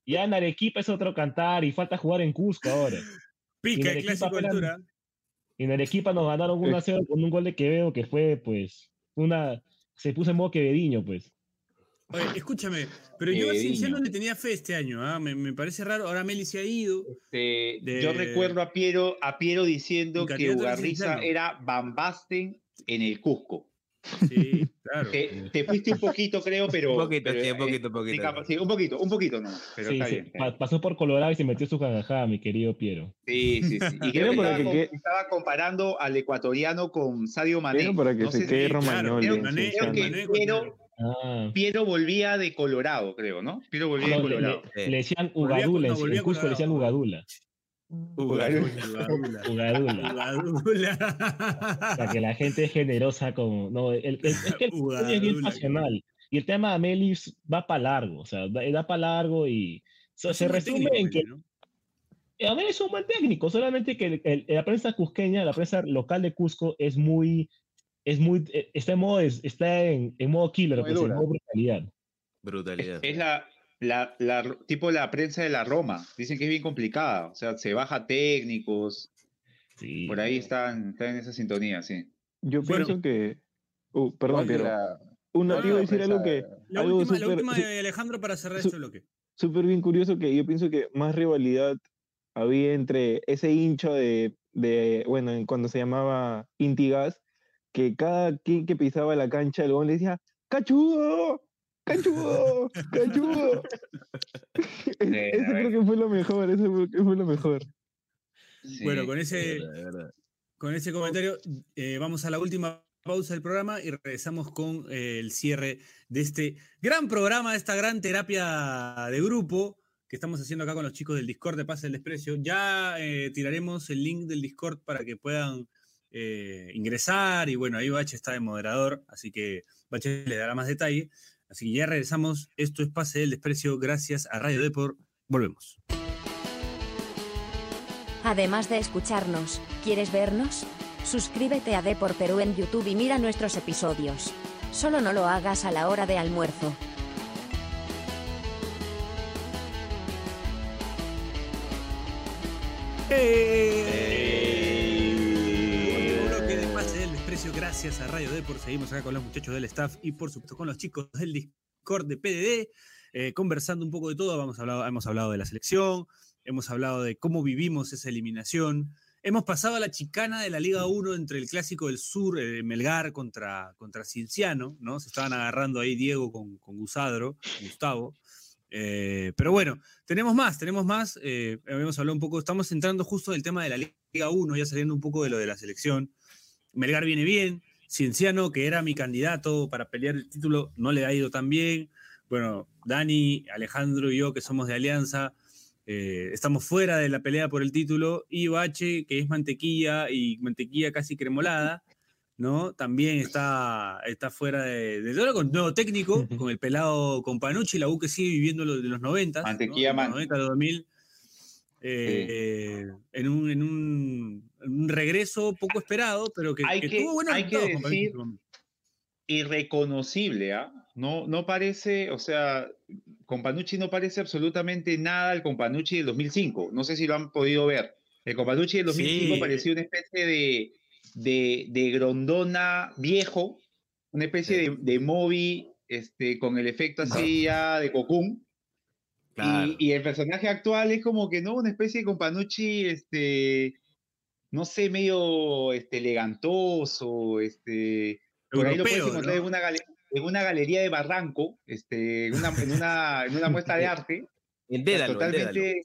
[SPEAKER 6] Ya en Arequipa es otro cantar y falta jugar en Cusco ahora.
[SPEAKER 3] Pica
[SPEAKER 6] el
[SPEAKER 3] clásico altura.
[SPEAKER 6] En Arequipa nos ganaron 1 a 0 con un gol de Quevedo que fue, pues, una... Se puso en modo quevediño, pues.
[SPEAKER 3] Oye, escúchame, pero yo a Cinciano le tenía fe este año, ¿ah? me, me parece raro. Ahora Meli se ha ido.
[SPEAKER 5] este,
[SPEAKER 3] De-
[SPEAKER 5] yo recuerdo a Piero, a Piero diciendo que
[SPEAKER 3] era
[SPEAKER 5] Ugarriza era Bambasten en el Cusco.
[SPEAKER 3] Sí, claro.
[SPEAKER 5] Te, te fuiste un poquito, creo, pero.
[SPEAKER 4] Un poquito,
[SPEAKER 5] pero,
[SPEAKER 4] sí, un
[SPEAKER 5] eh,
[SPEAKER 4] poquito, un
[SPEAKER 5] sí,
[SPEAKER 4] poquito.
[SPEAKER 5] sí, un poquito, un poquito no. Pero
[SPEAKER 6] Sí,
[SPEAKER 5] está
[SPEAKER 6] sí,
[SPEAKER 5] bien. está
[SPEAKER 6] pa-
[SPEAKER 5] bien.
[SPEAKER 6] pasó por Colorado y se metió su jajaja, mi querido Piero.
[SPEAKER 5] Sí, sí, sí. Y creo que estaba,
[SPEAKER 7] que
[SPEAKER 5] comparando al ecuatoriano con Sadio Mané.
[SPEAKER 7] Pero para que
[SPEAKER 5] No
[SPEAKER 7] se quede
[SPEAKER 3] claro,
[SPEAKER 7] Romagnoli.
[SPEAKER 5] creo-
[SPEAKER 7] en
[SPEAKER 3] Mané-
[SPEAKER 5] creo que
[SPEAKER 7] Cinciano.
[SPEAKER 3] Mané
[SPEAKER 5] Piero,
[SPEAKER 3] contra-
[SPEAKER 6] Ah.
[SPEAKER 5] Piero volvía de Colorado, creo, ¿no? Piero volvía de
[SPEAKER 6] No,
[SPEAKER 5] Colorado.
[SPEAKER 6] le- decían Ugadula,
[SPEAKER 3] no,
[SPEAKER 6] en- Cusco le decían
[SPEAKER 3] Colorado.
[SPEAKER 6] Ugadula.
[SPEAKER 3] Ugadula.
[SPEAKER 6] Ugadula. Para que la gente es generosa como... No, el, el- es que el es bien pasional. Y el tema de Amelis va para largo, o sea, da, para largo y so-
[SPEAKER 3] Es
[SPEAKER 6] se resume
[SPEAKER 3] técnico,
[SPEAKER 6] en que
[SPEAKER 3] ¿no?
[SPEAKER 6] Amelis es un buen técnico, solamente que el- el- la prensa cusqueña, la prensa local de Cusco es muy... Es muy, eh, está en modo, es- está en, en modo killer, pues, en modo brutalidad.
[SPEAKER 4] Brutalidad.
[SPEAKER 5] Es la, la, la- tipo la prensa de la Roma. Dicen que es bien complicada. O sea, se baja técnicos.
[SPEAKER 6] Sí.
[SPEAKER 5] Por ahí están, están en esa sintonía, sí.
[SPEAKER 7] Yo
[SPEAKER 3] Bueno.
[SPEAKER 7] pienso que. Uh, perdón, Piero.
[SPEAKER 1] la-
[SPEAKER 7] Una, iba a decir algo que.
[SPEAKER 3] La
[SPEAKER 7] algo
[SPEAKER 3] última, la
[SPEAKER 7] súper-
[SPEAKER 3] última
[SPEAKER 7] su-
[SPEAKER 3] de Alejandro para cerrar
[SPEAKER 7] su-
[SPEAKER 3] este bloque.
[SPEAKER 7] súper bien curioso que yo pienso que más rivalidad había entre ese hincha de, de bueno, en- cuando se llamaba Intigas, que cada quien que pisaba la cancha, el gol le decía, ¡cachudo! ¡Cachudo! ¡cachudo! Eso
[SPEAKER 5] la
[SPEAKER 7] creo que fue lo mejor, eso fue, que fue lo mejor.
[SPEAKER 5] Sí.
[SPEAKER 3] Bueno, con ese, con ese comentario eh, vamos a la última pausa del programa y regresamos con eh, el cierre de este gran programa, de esta gran terapia de grupo que estamos haciendo acá con los chicos del Discord de Pase del Desprecio. Ya eh, tiraremos el link del Discord para que puedan eh, ingresar y bueno, ahí Bache está de moderador, así que Bache le dará más detalle. Así que ya regresamos. Esto es Pase del Desprecio gracias a Radio Deport. Volvemos.
[SPEAKER 2] Además de escucharnos, ¿quieres vernos? Suscríbete a Depor Perú en YouTube y mira nuestros episodios. Solo no lo hagas a la hora de almuerzo.
[SPEAKER 3] Último gracias a Radio Deport. Seguimos acá con los muchachos del staff y por supuesto con los chicos del Discord de PDD, eh, conversando un poco de todo. Vamos a hablar- hemos hablado de la selección, hemos hablado de cómo vivimos esa eliminación. Hemos pasado a la chicana de la Liga 1 entre el clásico del sur, eh, Melgar contra, contra Cinciano, ¿no? Se estaban agarrando ahí Diego con, con Gusadro, Gustavo. Eh, pero bueno, tenemos más, tenemos más. eh, habíamos hablado un poco, estamos entrando justo en el tema de la Liga 1, ya saliendo un poco de lo de la selección. Melgar viene bien, Cienciano, que era mi candidato para pelear el título, no le ha ido tan bien. Bueno, Dani, Alejandro y yo, que somos de Alianza, eh, estamos fuera de la pelea por el título. Y Bache, que es mantequilla y mantequilla casi cremolada, ¿no? También está, está fuera de, de todo con nuevo técnico, con el pelado con Panucci, la U que sigue viviendo lo de los 90.
[SPEAKER 5] Mantequilla
[SPEAKER 3] ¿no? De
[SPEAKER 5] man.
[SPEAKER 3] los 90 a los 2000. Eh, en, un, en, un, un regreso poco esperado, pero que,
[SPEAKER 5] Hay
[SPEAKER 3] que
[SPEAKER 5] que-
[SPEAKER 3] tuvo buenos
[SPEAKER 5] hay que decir- irreconocible, ¿ah? No, no parece, o sea, Companucci no parece absolutamente nada al Companucci del 2005. No sé si lo han podido ver. El Companucci del 2005
[SPEAKER 4] Sí.
[SPEAKER 5] parecía una especie de, de, de grondona viejo, una especie de, de Moby este, con el efecto así ya de Cocoon.
[SPEAKER 4] Claro.
[SPEAKER 5] Y, y el personaje actual es como que, ¿no? Una especie de Companucci, este, no sé, medio este, elegantoso, este, por ahí lo puedes encontrar
[SPEAKER 3] ¿no?
[SPEAKER 5] en, una gale- en una galería de Barranco, este, en, una, en, una, en una muestra de arte.
[SPEAKER 4] En Dédalo, en
[SPEAKER 5] totalmente.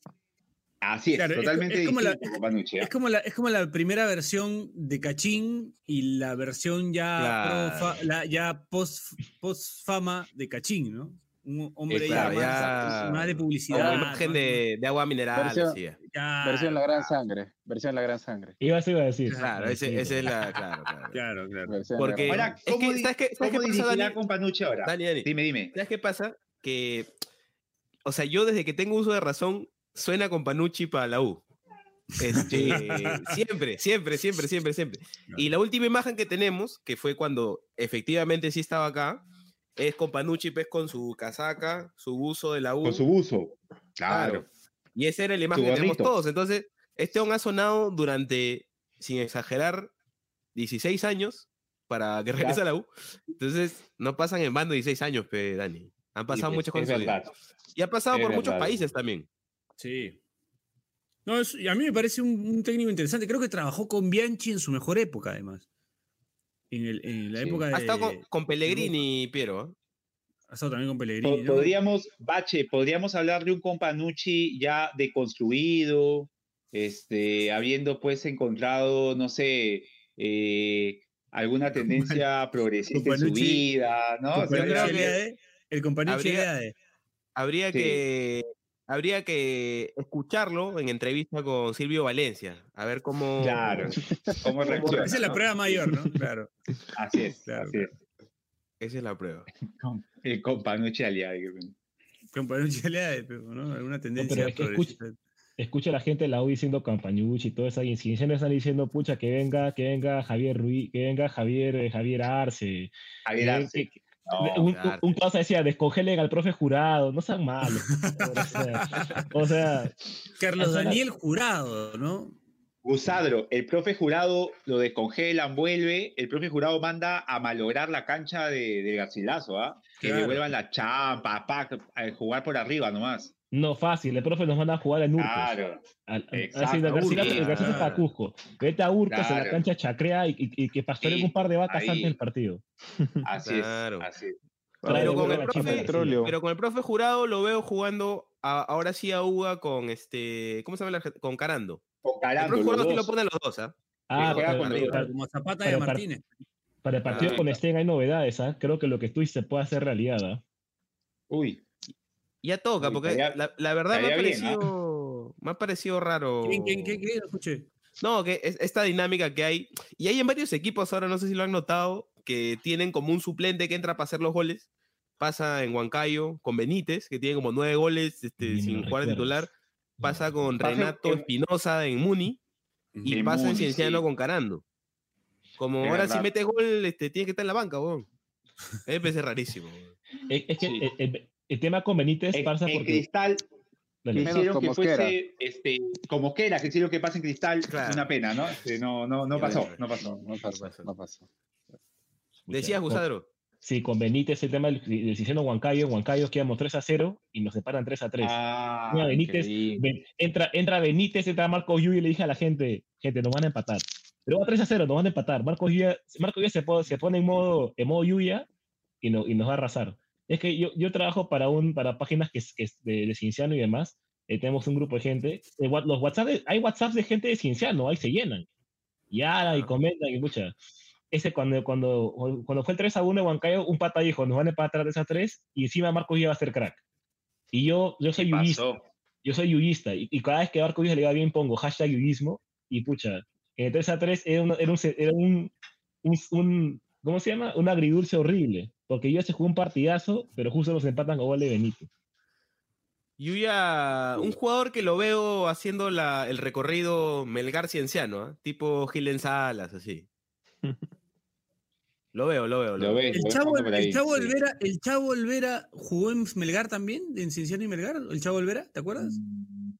[SPEAKER 5] Así es,
[SPEAKER 3] Claro,
[SPEAKER 5] totalmente
[SPEAKER 3] es como la-
[SPEAKER 5] ¿ah?
[SPEAKER 3] Es como, la, es como la primera versión de Cachín y la versión ya,
[SPEAKER 4] Claro.
[SPEAKER 3] la- ya post, post fama de Cachín, ¿no? Un hombre
[SPEAKER 5] Claro,
[SPEAKER 3] ya,
[SPEAKER 4] ya-
[SPEAKER 3] más, más de
[SPEAKER 4] Como
[SPEAKER 3] publicidad.
[SPEAKER 4] imagen
[SPEAKER 3] más-
[SPEAKER 4] de, de agua mineral.
[SPEAKER 1] Versión-
[SPEAKER 4] es.
[SPEAKER 3] ya-
[SPEAKER 1] Versión La Gran Sangre. Versión La Gran Sangre.
[SPEAKER 6] Iba a decir.
[SPEAKER 4] Claro, ese, ese es la. Claro, claro.
[SPEAKER 3] Claro, claro.
[SPEAKER 4] Porque-
[SPEAKER 5] Ahora,
[SPEAKER 4] Es
[SPEAKER 5] ¿cómo,
[SPEAKER 4] que,
[SPEAKER 5] di-
[SPEAKER 4] ¿sabes qué- sabes
[SPEAKER 5] cómo
[SPEAKER 4] qué pasa, Dani?
[SPEAKER 5] Companucci ahora?
[SPEAKER 4] Dani, Dani.
[SPEAKER 5] Dime, dime.
[SPEAKER 4] ¿Sabes qué pasa? Que. O sea, yo desde que tengo uso de razón, suena con Panucci para la U. Este, siempre, siempre, siempre, siempre, siempre. Y la última imagen que tenemos, que fue cuando efectivamente sí estaba acá, es con Panucci pues, con su casaca, su buzo de la U.
[SPEAKER 5] Con su buzo.
[SPEAKER 4] Claro.
[SPEAKER 5] Claro.
[SPEAKER 4] Y esa era la imagen que tenemos
[SPEAKER 5] gorrito.
[SPEAKER 4] todos. Entonces, este on ha sonado durante, sin exagerar, 16 años para que regrese a la U. Entonces, no pasan en bando 16 años, pe, Dani. Han pasado muchas cosas. Y ha pasado
[SPEAKER 5] Es
[SPEAKER 4] por muchos países también.
[SPEAKER 3] Sí. No, es- y a mí me parece un, un técnico interesante. Creo que trabajó con Bianchi en su mejor época, además. En, el- en la
[SPEAKER 5] Sí.
[SPEAKER 3] época de.
[SPEAKER 4] Ha estado con, con Pellegrini, Piero.
[SPEAKER 3] ha estado también con Pellegrini. ¿no?
[SPEAKER 5] Podríamos, Bache, podríamos hablar de un Companucci ya deconstruido, este, habiendo pues encontrado, no sé, eh, alguna tendencia progresista en su vida, ¿no? O sea,
[SPEAKER 3] Companucci
[SPEAKER 4] creo que-
[SPEAKER 3] el compañero
[SPEAKER 4] habría-
[SPEAKER 3] Eliade.
[SPEAKER 4] Habría
[SPEAKER 5] Sí.
[SPEAKER 4] que habría que escucharlo en entrevista con Silvio Valencia, a ver cómo
[SPEAKER 5] Claro, cómo reacciona.
[SPEAKER 3] Esa es la
[SPEAKER 5] ¿no?
[SPEAKER 3] prueba mayor, ¿no? Claro.
[SPEAKER 5] Así es,
[SPEAKER 3] Claro,
[SPEAKER 5] así es.
[SPEAKER 4] Esa es la prueba.
[SPEAKER 5] El Companucci aliado.
[SPEAKER 3] Compañero Eliade, pero, ¿no? Alguna tendencia
[SPEAKER 6] es que escucha-. Escucha a la gente la U diciendo Campañucci y todo eso, y en Cienciano están diciendo, pucha, que venga, que venga Javier Ruiz, que venga Javier, eh, Javier Arce.
[SPEAKER 5] Javier
[SPEAKER 6] que-
[SPEAKER 5] Arce.
[SPEAKER 6] que-
[SPEAKER 5] No,
[SPEAKER 6] un, un causa decía, descongelen al profe jurado, no sean malos. o, sea, o sea,
[SPEAKER 3] Carlos Daniel Jurado, ¿no?
[SPEAKER 5] Gusadro, el profe jurado lo descongelan, vuelve, el profe jurado manda a malograr la cancha de, de Garcilaso, ¿ah? Que
[SPEAKER 3] Claro.
[SPEAKER 5] devuelvan la champa, pa, a jugar por arriba nomás.
[SPEAKER 6] No fácil, el profe nos manda a jugar en Urcos.
[SPEAKER 5] Claro.
[SPEAKER 6] Al- así, el Garcilaso, el para Cusco. Vete a Urcos en la
[SPEAKER 5] Claro.
[SPEAKER 6] cancha chacrea y, y- y que pastoreen
[SPEAKER 5] Sí,
[SPEAKER 6] un par de vacas
[SPEAKER 5] ahí.
[SPEAKER 6] antes del partido.
[SPEAKER 5] Así
[SPEAKER 4] Claro.
[SPEAKER 5] es. Así es.
[SPEAKER 4] Pero con el
[SPEAKER 7] la
[SPEAKER 4] profe-
[SPEAKER 7] chimpa de petróleo.
[SPEAKER 4] Pero con el profe jurado lo veo jugando a- ahora sí a Uga con este. ¿Cómo se llama? el arge- Con Carando.
[SPEAKER 5] Con
[SPEAKER 4] El
[SPEAKER 5] Carando,
[SPEAKER 4] profe
[SPEAKER 5] los
[SPEAKER 4] jurado sí lo ponen los dos, ¿ah?
[SPEAKER 6] Ah, para,
[SPEAKER 5] con
[SPEAKER 6] para-
[SPEAKER 5] dos.
[SPEAKER 3] Como Zapata y
[SPEAKER 6] el
[SPEAKER 3] a Martínez.
[SPEAKER 6] para el partido
[SPEAKER 4] Ah,
[SPEAKER 6] con
[SPEAKER 5] claro.
[SPEAKER 6] Sten hay novedades, ¿ah? Creo que lo que tú dices se puede hacer realidad, ¿ah?
[SPEAKER 5] Uy,
[SPEAKER 4] Ya toca,
[SPEAKER 5] Uy,
[SPEAKER 4] porque
[SPEAKER 5] estaría-
[SPEAKER 4] la, la verdad me ha,
[SPEAKER 5] bien, ¿ah?
[SPEAKER 4] parecido, me ha parecido raro.
[SPEAKER 3] ¿Quién, quién, quién, quién? No escuché.
[SPEAKER 4] No, que es- esta dinámica que hay. Y hay en varios equipos ahora, no sé si lo han notado, que tienen como un suplente que entra para hacer los goles. Pasa en Huancayo con Benítez, que tiene como nueve goles este, sin
[SPEAKER 6] lo
[SPEAKER 4] jugar titular. Pasa con
[SPEAKER 5] Pasa
[SPEAKER 4] Renato
[SPEAKER 5] en-
[SPEAKER 4] Espinosa en Muni. Y
[SPEAKER 5] En
[SPEAKER 4] pasa en Cienciano
[SPEAKER 5] sí.
[SPEAKER 4] con Carando. Como
[SPEAKER 5] Es
[SPEAKER 4] ahora si metes gol, este, tiene que estar en la banca, weón. Me parece rarísimo. weón.
[SPEAKER 6] Es, es que
[SPEAKER 5] Sí.
[SPEAKER 6] el, el- el tema con Benítez
[SPEAKER 5] en,
[SPEAKER 6] pasa
[SPEAKER 5] en
[SPEAKER 6] porque...
[SPEAKER 5] Cristal
[SPEAKER 1] con
[SPEAKER 5] que fuese este, como que era, que hicieron que pase en Cristal.
[SPEAKER 4] Claro.
[SPEAKER 5] Una pena, ¿no? Este, no, no, no pasó, no pasó.
[SPEAKER 1] No pasó,
[SPEAKER 4] pasó.
[SPEAKER 1] no pasó.
[SPEAKER 4] Decías,
[SPEAKER 6] con-
[SPEAKER 4] Gusadro.
[SPEAKER 6] Sí, con Benítez el tema del, del Cienciano Huancayo, Huancayo quedamos 3 a 0 y nos separan 3 a 3.
[SPEAKER 5] Ah,
[SPEAKER 6] Mira, Benítez. Ben- entra, entra Benítez, entra Marco Yu y le dije a la gente, gente, nos van a empatar. Pero va 3 a 0, nos van a empatar. Marco Yuya, Marco Yuya se, pone, se pone en modo, en modo Yuya y, no, y nos va a arrasar. Es que yo, yo trabajo para, un, para páginas que, que de, de Cienciano y demás. eh, tenemos un grupo de gente. eh, los WhatsApp, hay WhatsApp de gente de Cienciano, ahí se llenan. Y hablan y comentan y mucha. Ese cuando, cuando, cuando fue el 3 a 1 de Huancayo, un pata dijo, nos van a empatar 3 a 3 y encima Marco Yuya va a ser crack. Y yo, yo soy yuyista
[SPEAKER 5] Pasó.
[SPEAKER 6] yo soy yuyista y, y cada vez que a Barco Yuya le va bien pongo hashtag yuyismo y pucha, en el 3 a 3 era, una- era un, era un, un, un- ¿cómo se llama? Un agridulce horrible, porque yo se jugó un partidazo, pero justo nos empatan con gol de Benito.
[SPEAKER 4] Yuya, un jugador que lo veo haciendo la, el recorrido Melgar Cienciano, ¿ah? tipo Gilen Salas, así. Lo veo, lo veo. Lo
[SPEAKER 5] Lo
[SPEAKER 4] veo.
[SPEAKER 5] ves,
[SPEAKER 3] El Chavo, el,
[SPEAKER 5] ahí,
[SPEAKER 3] Chavo
[SPEAKER 5] sí.
[SPEAKER 3] Olvera, el Chavo Olvera jugó en Melgar también, en Cienciano y Melgar, el Chavo Olvera, ¿te acuerdas?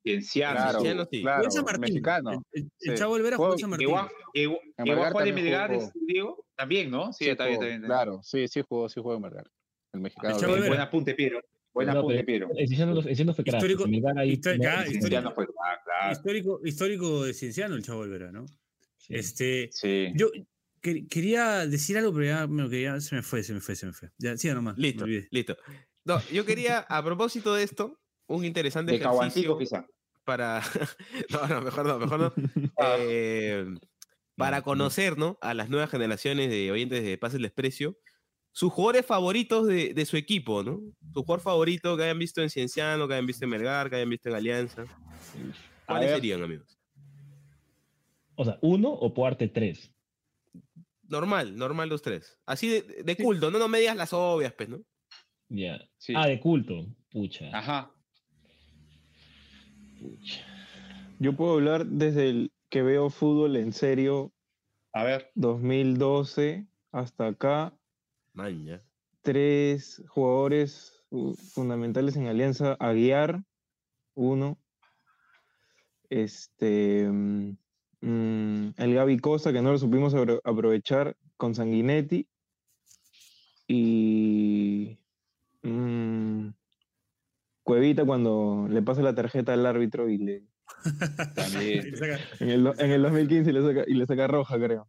[SPEAKER 5] Cienciano.
[SPEAKER 1] Claro,
[SPEAKER 4] Cienciano sí.
[SPEAKER 1] claro,
[SPEAKER 3] Martín.
[SPEAKER 1] mexicano.
[SPEAKER 3] El, el- el
[SPEAKER 1] Sí.
[SPEAKER 3] Chavo Olvera jugó en San Martín.
[SPEAKER 1] En
[SPEAKER 5] llegó a
[SPEAKER 1] Melgar
[SPEAKER 5] Diego. También, ¿no? Sí,
[SPEAKER 1] Sí
[SPEAKER 5] está bien,
[SPEAKER 1] jugó,
[SPEAKER 5] está bien.
[SPEAKER 1] Claro, sí, sí jugó, sí jugó en Melgar. El mexicano.
[SPEAKER 3] El Chavo.
[SPEAKER 5] Buen apunte, Piero. Buen
[SPEAKER 6] No,
[SPEAKER 5] apunte, Piero.
[SPEAKER 6] el Cienciano el Cienciano fue crack.
[SPEAKER 3] Histórico-
[SPEAKER 6] ahí-
[SPEAKER 3] histórico- ah, histórico-
[SPEAKER 5] fue- ah, claro.
[SPEAKER 3] Histórico, histórico de Cienciano, el Chavo Olvera, ¿no?
[SPEAKER 6] sí.
[SPEAKER 3] Este,
[SPEAKER 5] Sí.
[SPEAKER 3] yo que- quería decir algo, pero ya, me- que ya se me fue, se me fue, se me fue. Ya, siga nomás.
[SPEAKER 4] Listo, listo. No, yo quería, a propósito de esto, un interesante
[SPEAKER 5] De
[SPEAKER 4] ejercicio
[SPEAKER 5] quizá.
[SPEAKER 4] para... no, no, mejor no, mejor no.
[SPEAKER 5] Ah.
[SPEAKER 4] Eh, para
[SPEAKER 6] No,
[SPEAKER 4] conocer, ¿no? A las nuevas generaciones de oyentes de Pase el Desprecio, sus jugadores favoritos de, de su equipo, ¿no? Su jugador favorito que hayan visto en Cienciano, que hayan visto en Melgar, que hayan visto en Alianza. ¿Cuáles
[SPEAKER 5] ver.
[SPEAKER 4] serían, amigos?
[SPEAKER 6] O sea, uno o puarte tres.
[SPEAKER 4] Normal, normal los tres. Así de, de culto, no, no me digas las obvias, pues, ¿no?
[SPEAKER 6] Ya.
[SPEAKER 5] Sí.
[SPEAKER 6] Ah, de culto. Pucha.
[SPEAKER 5] Ajá.
[SPEAKER 7] Yo puedo hablar desde el que veo fútbol en serio
[SPEAKER 5] A ver.
[SPEAKER 7] 2012 hasta acá. Tres jugadores fu- fundamentales en Alianza. Aguiar, uno. Este. mm, mm, el Gaby Costa, que no lo supimos apro- aprovechar con Sanguinetti. Y. Cuevita cuando le pasa la tarjeta al árbitro y le.
[SPEAKER 5] También.
[SPEAKER 3] Le saca-
[SPEAKER 7] En el, en el 2015 le saca, y le saca roja, creo.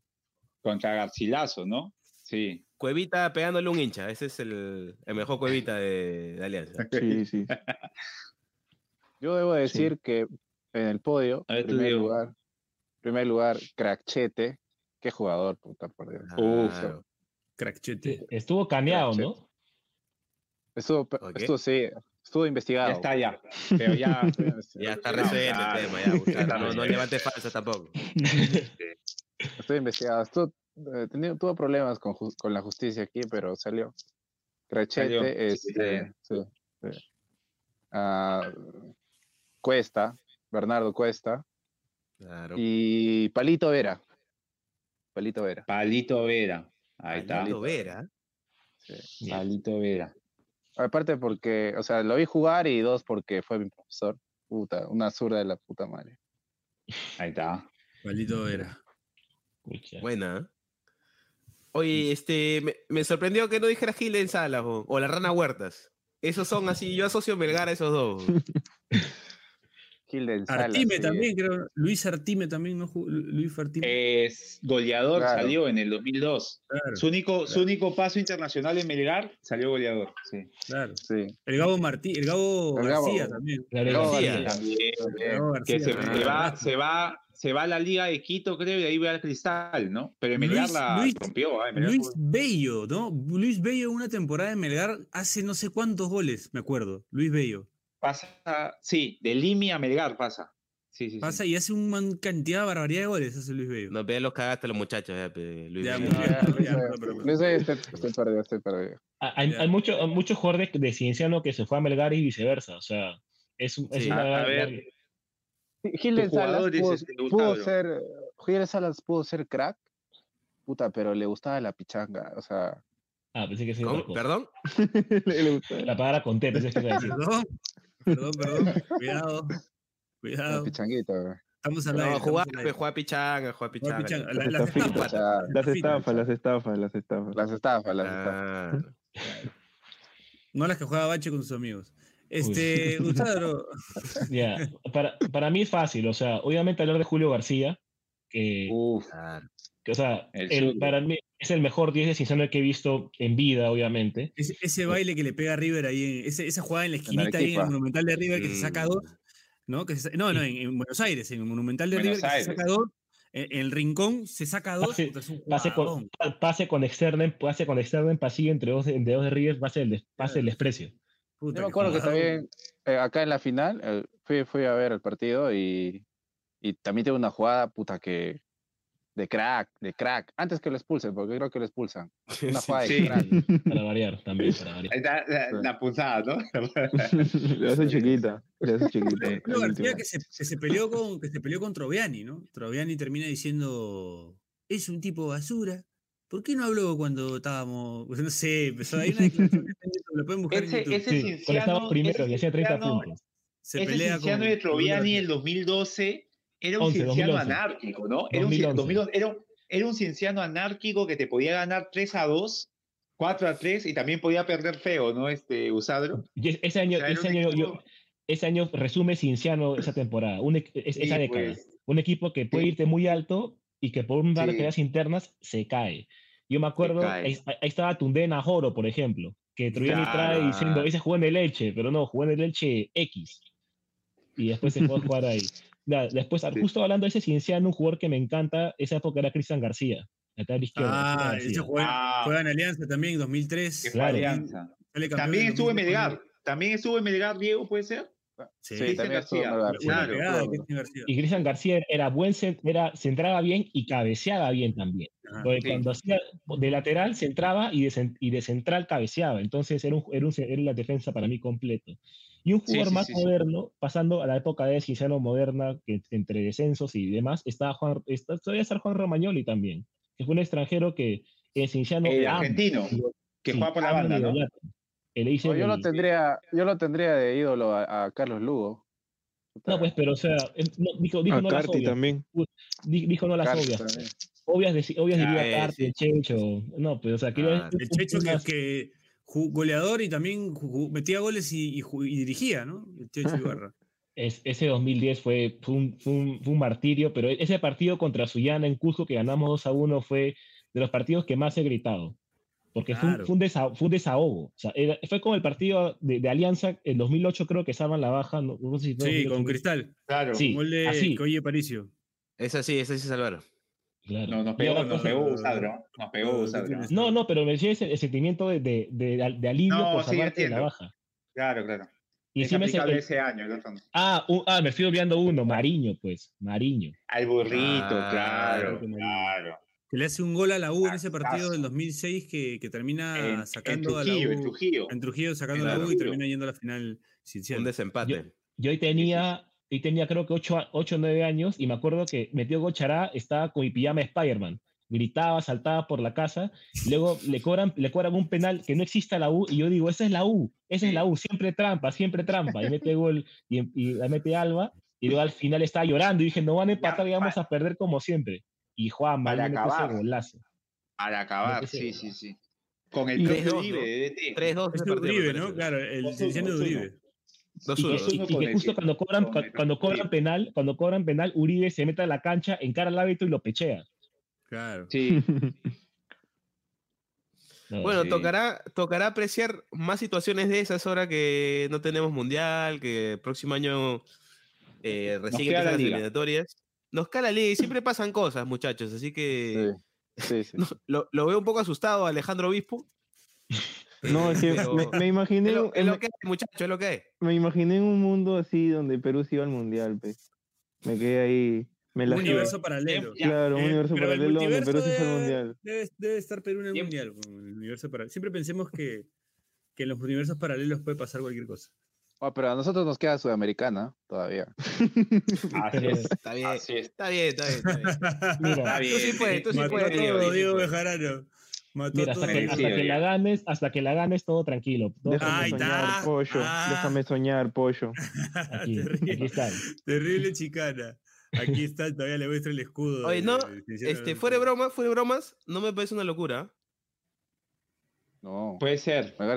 [SPEAKER 5] Contra Garcilaso, ¿no? Sí.
[SPEAKER 4] Cuevita pegándole un hincha. Ese es el, el mejor Cuevita de, de Alianza.
[SPEAKER 7] Sí, sí.
[SPEAKER 1] Yo debo decir que en el podio,
[SPEAKER 5] A ver,
[SPEAKER 1] en primer lugar, primer lugar, Crackchete. Qué jugador, puta, por Dios.
[SPEAKER 4] Claro.
[SPEAKER 3] Crackchete.
[SPEAKER 6] Estuvo caneado, ¿no?
[SPEAKER 1] Estuvo, pe-
[SPEAKER 4] Ok.
[SPEAKER 1] estuvo, sí, estuvo investigado.
[SPEAKER 5] Ya está, ya. Pero ya.
[SPEAKER 4] Ya está resuelto el tema, ya, No, no
[SPEAKER 5] bien.
[SPEAKER 4] levante falsa tampoco.
[SPEAKER 1] Estuvo investigado. Estuvo, eh, tenía- tuvo problemas con, con la justicia aquí, pero salió.
[SPEAKER 5] Salió,
[SPEAKER 1] Crachete, este, sí, sí. Ah, Cuesta, Bernardo Cuesta
[SPEAKER 4] Claro.
[SPEAKER 1] y Palito Vera. Palito Vera.
[SPEAKER 5] Palito Vera. Ahí está.
[SPEAKER 4] Palito Vera.
[SPEAKER 1] sí.
[SPEAKER 5] Palito Vera.
[SPEAKER 1] Aparte porque, o sea, lo vi jugar y dos porque fue mi profesor. Puta, una zurda de la puta madre.
[SPEAKER 5] Ahí está.
[SPEAKER 3] Palito Vera.
[SPEAKER 6] Pucha.
[SPEAKER 4] Buena. ¿eh? Oye, este, me, me sorprendió que no dijera Gil en Salas o, o la Rana Huertas. Esos son así, yo asocio Melgar a esos dos.
[SPEAKER 1] Salas,
[SPEAKER 3] Artime
[SPEAKER 1] sí.
[SPEAKER 3] también, creo. Luis Artime también, ¿no? Luis Artime.
[SPEAKER 5] Es goleador,
[SPEAKER 1] Claro.
[SPEAKER 5] salió en el 2002.
[SPEAKER 3] claro,
[SPEAKER 5] Su único, su único paso internacional en Melgar salió goleador. Sí.
[SPEAKER 3] claro.
[SPEAKER 1] Sí.
[SPEAKER 3] El Gabo Martí, el Gabo
[SPEAKER 1] El Gabo-
[SPEAKER 3] García también.
[SPEAKER 6] Gabriel
[SPEAKER 1] Gabo
[SPEAKER 6] García.
[SPEAKER 5] También.
[SPEAKER 3] El
[SPEAKER 5] Que se, va, se, va, se va a la Liga de Quito, creo, y ahí va al Cristal, ¿no? Pero en
[SPEAKER 3] Luis-
[SPEAKER 5] Melgar la
[SPEAKER 3] Luis-
[SPEAKER 5] rompió. Melgar
[SPEAKER 3] Luis Bello, ¿no? Luis Bello una temporada de Melgar hace no sé cuántos goles, me acuerdo. Luis Bello.
[SPEAKER 5] Pasa, sí, de Limi a Melgar pasa. Sí, sí, sí.
[SPEAKER 3] Pasa y hace una cantidad, barbaridad de goles, hace Luis Bello.
[SPEAKER 4] No, pero los cagaste a los muchachos, ya, pe, Luis.
[SPEAKER 3] Ya,
[SPEAKER 4] Bello.
[SPEAKER 1] Luis,
[SPEAKER 3] ya, pero-
[SPEAKER 1] Luis, eh, estoy, perdido, estoy perdido.
[SPEAKER 6] Ah, Hay, hay, mucho- hay muchos jugadores de Cienciano que se fue a Melgar y viceversa. O sea, es, un- es
[SPEAKER 4] Sí.
[SPEAKER 6] una
[SPEAKER 5] A- a ver.
[SPEAKER 1] Gilden
[SPEAKER 5] Tu
[SPEAKER 1] Salas pudo, pudo ser, Gilden Salas pudo ser crack, puta, pero le gustaba la pichanga, o sea,
[SPEAKER 6] Ah, pensé que sí.
[SPEAKER 4] ¿Perdón?
[SPEAKER 7] Le- le.
[SPEAKER 6] La palabra conté, pensé que iba a decir.
[SPEAKER 3] Perdón, perdón, perdón. Cuidado. Cuidado.
[SPEAKER 1] pichanguita. güey.
[SPEAKER 3] Estamos al aire.
[SPEAKER 4] No, jugar, jugar pichanga,
[SPEAKER 3] Juega
[SPEAKER 4] pichanga.
[SPEAKER 3] pichanga. La-
[SPEAKER 7] Las
[SPEAKER 1] sea,
[SPEAKER 7] Las estafas, las estafas, las estafas.
[SPEAKER 1] las estafas, las estafas.
[SPEAKER 4] Ah,
[SPEAKER 3] No las que juega Bache con sus amigos. Este, Gustavo,
[SPEAKER 6] Ya, para, para mí es fácil. O sea, obviamente hablar de Julio García, que,
[SPEAKER 5] Uf.
[SPEAKER 6] Que, o sea,
[SPEAKER 5] El
[SPEAKER 6] el-
[SPEAKER 5] zurdo.
[SPEAKER 6] para mí es el mejor 10 de Cienciano que he visto en vida, obviamente.
[SPEAKER 3] ese, ese baile que le pega a River ahí, en- ese- esa jugada en la esquinita ahí en el. Monumental de River que se saca
[SPEAKER 4] Mm.
[SPEAKER 3] dos, ¿no? Que se no, no, en, en Buenos Aires, en el Monumental de
[SPEAKER 5] Buenos
[SPEAKER 3] River que se saca dos, en, en el rincón se saca dos,
[SPEAKER 6] Pase- Pase con, pa- pase con externen, pase con externen, pasillo entre dos, entre dos de River, pase el, des- pase el desprecio.
[SPEAKER 3] Puta,
[SPEAKER 1] Yo me acuerdo que también eh, acá en la final eh, fui, fui a ver el partido y, y también tuve una jugada puta que de crack, de crack, antes que lo expulsen, porque creo que lo expulsan. Una jugada de
[SPEAKER 5] Sí.
[SPEAKER 1] crack.
[SPEAKER 6] Para variar, también, para variar.
[SPEAKER 5] ahí está la, la punzada, ¿no?
[SPEAKER 7] Le hace chiquita. Le hace chiquita. El
[SPEAKER 3] García que se, que se peleó con que se peleó con Troviani, ¿no? Troviani termina diciendo es un tipo basura ¿Por qué no habló cuando estábamos.? No sé, empezó ahí una declaración en lo pueden buscar
[SPEAKER 5] Ese,
[SPEAKER 3] en YouTube.
[SPEAKER 5] ese
[SPEAKER 6] Sí, estaba
[SPEAKER 5] Cienciano-
[SPEAKER 6] primero
[SPEAKER 5] ese
[SPEAKER 6] y hacía 30
[SPEAKER 5] Cienciano-
[SPEAKER 6] puntos.
[SPEAKER 3] Se
[SPEAKER 5] ese
[SPEAKER 3] pelea con.
[SPEAKER 5] de Troviani
[SPEAKER 3] con
[SPEAKER 5] el 2012 era un
[SPEAKER 6] 11,
[SPEAKER 5] cienciano
[SPEAKER 6] 2011.
[SPEAKER 5] anárquico, ¿no? Era un, cien-
[SPEAKER 6] 2011.
[SPEAKER 5] 2011, era, era un cienciano anárquico que te podía ganar 3 a 2, 4 a 3 y también podía perder feo, ¿no? Este Usadro.
[SPEAKER 6] Y es- ese año,
[SPEAKER 5] O sea,
[SPEAKER 6] ese año, yo- ese año resume Cinciano esa temporada, un es- esa
[SPEAKER 5] Sí,
[SPEAKER 6] década.
[SPEAKER 5] pues.
[SPEAKER 6] Un equipo que puede
[SPEAKER 5] Sí.
[SPEAKER 6] irte muy alto y que por un par de
[SPEAKER 5] Sí.
[SPEAKER 6] internas se cae. Yo me acuerdo, ahí, ahí estaba Tundena Joro, por ejemplo, que trae
[SPEAKER 4] Claro.
[SPEAKER 6] diciendo, ese juega en el Leche, pero no, juega en el Leche X. Y después se fue a jugar ahí. Ya, después,
[SPEAKER 5] Sí.
[SPEAKER 6] justo hablando de ese Cienciano, un jugador que me encanta, esa época era Cristian García, acá a la izquierda.
[SPEAKER 3] Ah, ese
[SPEAKER 6] García.
[SPEAKER 3] juega,
[SPEAKER 5] Ah.
[SPEAKER 3] juega en Alianza también, 2003.
[SPEAKER 5] Que fue
[SPEAKER 6] Claro.
[SPEAKER 5] Alianza. También
[SPEAKER 3] en
[SPEAKER 5] estuvo en
[SPEAKER 3] 2004.
[SPEAKER 5] Melgar. También estuvo en Melgar, Diego, ¿puede ser?
[SPEAKER 3] Sí,
[SPEAKER 1] Sí,
[SPEAKER 5] Cristian García,
[SPEAKER 3] Una
[SPEAKER 1] sí,
[SPEAKER 5] claro.
[SPEAKER 3] García.
[SPEAKER 6] Y Cristian García era buen, era, centraba bien y cabeceaba bien también.
[SPEAKER 3] Ajá.
[SPEAKER 6] Porque
[SPEAKER 5] Sí.
[SPEAKER 6] cuando hacía de lateral centraba y de, y de central cabeceaba. Entonces era, un, era, un- era la defensa para mí completo. Y un
[SPEAKER 5] Sí,
[SPEAKER 6] jugador
[SPEAKER 5] sí,
[SPEAKER 6] más
[SPEAKER 5] sí, sí.
[SPEAKER 6] moderno, pasando a la época de Cinciano moderna, que entre descensos y demás, estaba Juan, está, todavía está Juan Romagnoli también, que fue un extranjero que en Cinciano
[SPEAKER 5] El
[SPEAKER 6] ama,
[SPEAKER 5] argentino, que
[SPEAKER 6] sí,
[SPEAKER 5] juega por la banda, ¿no?
[SPEAKER 6] Que dicen
[SPEAKER 1] Oh, yo lo
[SPEAKER 6] el-
[SPEAKER 1] tendría, yo lo tendría de ídolo a, a Carlos Lugo.
[SPEAKER 6] No, pues, pero o sea, eh, no, dijo, dijo
[SPEAKER 7] A
[SPEAKER 6] no las
[SPEAKER 7] Carti
[SPEAKER 6] obvias.
[SPEAKER 7] también.
[SPEAKER 6] Di- Dijo no las
[SPEAKER 1] Carlos
[SPEAKER 6] obvias.
[SPEAKER 1] también.
[SPEAKER 6] Obvias, deci- obvias
[SPEAKER 4] Ah,
[SPEAKER 6] diría
[SPEAKER 4] eh,
[SPEAKER 6] Carti,
[SPEAKER 4] sí.
[SPEAKER 6] Checho. No, pues, o sea, quería-
[SPEAKER 4] Ah,
[SPEAKER 3] El Checho que, que goleador y también metía goles y, y ju- y dirigía, ¿no? El Checho Ibarra.
[SPEAKER 6] es- ese 2010 fue, fue, un, fue un- fue un martirio, pero ese partido contra Suyana en Cusco que ganamos 2 a 1 fue de los partidos que más he gritado. Porque fue, un,
[SPEAKER 3] Claro.
[SPEAKER 6] fue, un desahogo, fue un desahogo. O sea, era- fue como el partido de, de Alianza en 2008, creo que salvan la baja. No, no sé si
[SPEAKER 3] Sí,
[SPEAKER 6] 2008,
[SPEAKER 3] con Cristal.
[SPEAKER 5] Claro.
[SPEAKER 6] Sí.
[SPEAKER 3] Gol de
[SPEAKER 6] así.
[SPEAKER 3] Coye Paricio.
[SPEAKER 4] Esa sí, esa sí salvaron.
[SPEAKER 6] Claro.
[SPEAKER 5] No, nos pegó, nos
[SPEAKER 6] cosa-
[SPEAKER 5] pegó Usadro. Nos pegó
[SPEAKER 3] No,
[SPEAKER 5] Usadro.
[SPEAKER 6] No, no, pero me decía ese- el sentimiento de, de, de, de alivio
[SPEAKER 5] No,
[SPEAKER 6] por
[SPEAKER 5] sí,
[SPEAKER 6] salvarte de la baja.
[SPEAKER 5] Claro, claro.
[SPEAKER 6] Y
[SPEAKER 5] es
[SPEAKER 6] ese-
[SPEAKER 5] aplicable
[SPEAKER 6] el-
[SPEAKER 5] ese año, no.
[SPEAKER 6] ah, un- ah, me estoy olvidando uno, Mariño, pues, Mariño.
[SPEAKER 5] Al burrito,
[SPEAKER 4] Ah,
[SPEAKER 5] claro, claro.
[SPEAKER 3] Que le hace un gol a la U en ese partido del
[SPEAKER 5] caso.
[SPEAKER 3] 2006 que, que termina
[SPEAKER 5] En, en
[SPEAKER 3] sacando a la
[SPEAKER 5] Trujillo,
[SPEAKER 3] U.
[SPEAKER 5] en Trujillo.
[SPEAKER 3] en Trujillo sacando a la. U y termina yendo a la final. Cienciano.
[SPEAKER 4] Un desempate.
[SPEAKER 6] Yo ahí tenía, y tenía creo que 8 o 9 años y me acuerdo que metió Gochará, estaba con mi pijama Spider-Man, gritaba, saltaba por la casa, luego le cobran, le cobran un penal que no existe a la U y yo digo, esa es la U, esa es la U, siempre trampa, siempre trampa, y mete gol y, la mete Alba y luego al final estaba llorando y dije, no van a empatar y vamos a perder como siempre. Y Juan,
[SPEAKER 5] mal
[SPEAKER 6] mete ese golazo.
[SPEAKER 5] Al acabar, sí, sí, sí. Con el
[SPEAKER 4] 3-2
[SPEAKER 5] de DT.
[SPEAKER 4] 3-2
[SPEAKER 3] de ¿no? Claro, el de Uribe.
[SPEAKER 4] 2 -1.
[SPEAKER 6] Y, que, y que justo cuando cobran, cuando cobran penal, cuando cobran penal, Uribe se mete a la cancha, encara al hábito y lo pechea.
[SPEAKER 3] Claro.
[SPEAKER 5] Sí.
[SPEAKER 6] no,
[SPEAKER 4] bueno,
[SPEAKER 5] sí.
[SPEAKER 4] tocará, tocará apreciar más situaciones de esas ahora que no tenemos mundial, que el próximo año eh, recién las eliminatorias. Nos cae la liga y siempre pasan cosas, muchachos, así que
[SPEAKER 1] sí. Sí,
[SPEAKER 4] lo, lo, veo un poco asustado Alejandro Obispo.
[SPEAKER 7] No, es que
[SPEAKER 4] Pero-
[SPEAKER 7] me, me imaginé,
[SPEAKER 4] Es lo, es lo que es, muchachos, es lo que es.
[SPEAKER 7] me imaginé en un mundo así donde Perú se iba al mundial, pues. Me quedé ahí. Me
[SPEAKER 3] Un universo paralelo.
[SPEAKER 7] Claro, un
[SPEAKER 3] Eh,
[SPEAKER 7] universo paralelo donde Perú se fue al mundial.
[SPEAKER 3] Debe, debe estar Perú en el mundial. con el universo paralelo. Siempre pensemos que, que en los universos paralelos puede pasar cualquier cosa.
[SPEAKER 1] Oh, pero a nosotros nos queda Sudamericana todavía.
[SPEAKER 5] así es.
[SPEAKER 4] Está bien,
[SPEAKER 5] Así es.
[SPEAKER 4] está bien, está bien. Está bien.
[SPEAKER 6] Mira,
[SPEAKER 5] Está bien.
[SPEAKER 4] Tú sí puedes, tú sí
[SPEAKER 3] Mató
[SPEAKER 4] puedes.
[SPEAKER 3] todo,
[SPEAKER 4] Diego.
[SPEAKER 3] Bejarano. Mató
[SPEAKER 6] Mira,
[SPEAKER 3] todo.
[SPEAKER 6] hasta que, hasta que la ganes, hasta que la ganes todo tranquilo. todo
[SPEAKER 7] Déjame soñar, pollo.
[SPEAKER 3] Ah.
[SPEAKER 7] Déjame soñar, pollo.
[SPEAKER 6] Aquí,
[SPEAKER 3] Terrible.
[SPEAKER 6] aquí está.
[SPEAKER 3] Terrible chicana. Aquí está, todavía le muestro el escudo.
[SPEAKER 4] Oye, no,
[SPEAKER 3] de- de-
[SPEAKER 4] Este, fuera de bromas, fuera de bromas, no me parece una locura.
[SPEAKER 1] No,
[SPEAKER 5] Puede ser.
[SPEAKER 1] Está,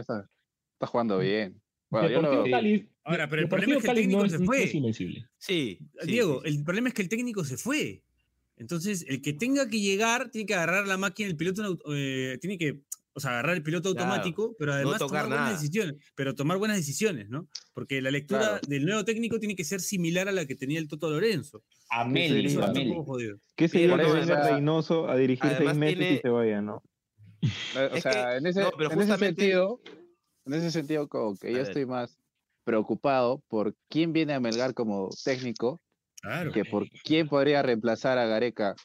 [SPEAKER 1] está jugando bien. Bueno, yo
[SPEAKER 6] Deportivo
[SPEAKER 1] lo,
[SPEAKER 6] Cali,
[SPEAKER 3] Ahora, pero el problema es que el
[SPEAKER 6] Cali
[SPEAKER 3] técnico
[SPEAKER 6] no es,
[SPEAKER 3] se fue.
[SPEAKER 6] invencible.
[SPEAKER 4] Sí. sí,
[SPEAKER 3] Diego,
[SPEAKER 4] sí, sí.
[SPEAKER 3] el problema es que el técnico se fue. Entonces, el que tenga que llegar, tiene que agarrar la máquina, el piloto, eh, tiene que, o sea, agarrar el piloto
[SPEAKER 4] Claro,
[SPEAKER 3] automático, pero además tomar buenas decisiones. Pero tomar buenas decisiones, ¿no? Porque la lectura
[SPEAKER 1] Claro.
[SPEAKER 3] del nuevo técnico tiene que ser similar a la que tenía el Toto Lorenzo. A
[SPEAKER 5] Ameli.
[SPEAKER 3] poco jodido.
[SPEAKER 7] Que
[SPEAKER 4] Mira,
[SPEAKER 7] sería que
[SPEAKER 1] no,
[SPEAKER 7] venga
[SPEAKER 1] o sea,
[SPEAKER 7] Reynoso a dirigir seis meses
[SPEAKER 4] tiene-
[SPEAKER 7] y se vaya, ¿no?
[SPEAKER 1] o
[SPEAKER 4] Es
[SPEAKER 1] sea,
[SPEAKER 4] que-
[SPEAKER 1] en ese,
[SPEAKER 4] no, pero
[SPEAKER 1] en ese sentido, en ese sentido, como que
[SPEAKER 4] A
[SPEAKER 1] yo
[SPEAKER 4] ver.
[SPEAKER 1] estoy más preocupado por quién viene a Melgar como técnico
[SPEAKER 3] Claro.
[SPEAKER 1] que por quién podría reemplazar a Gareca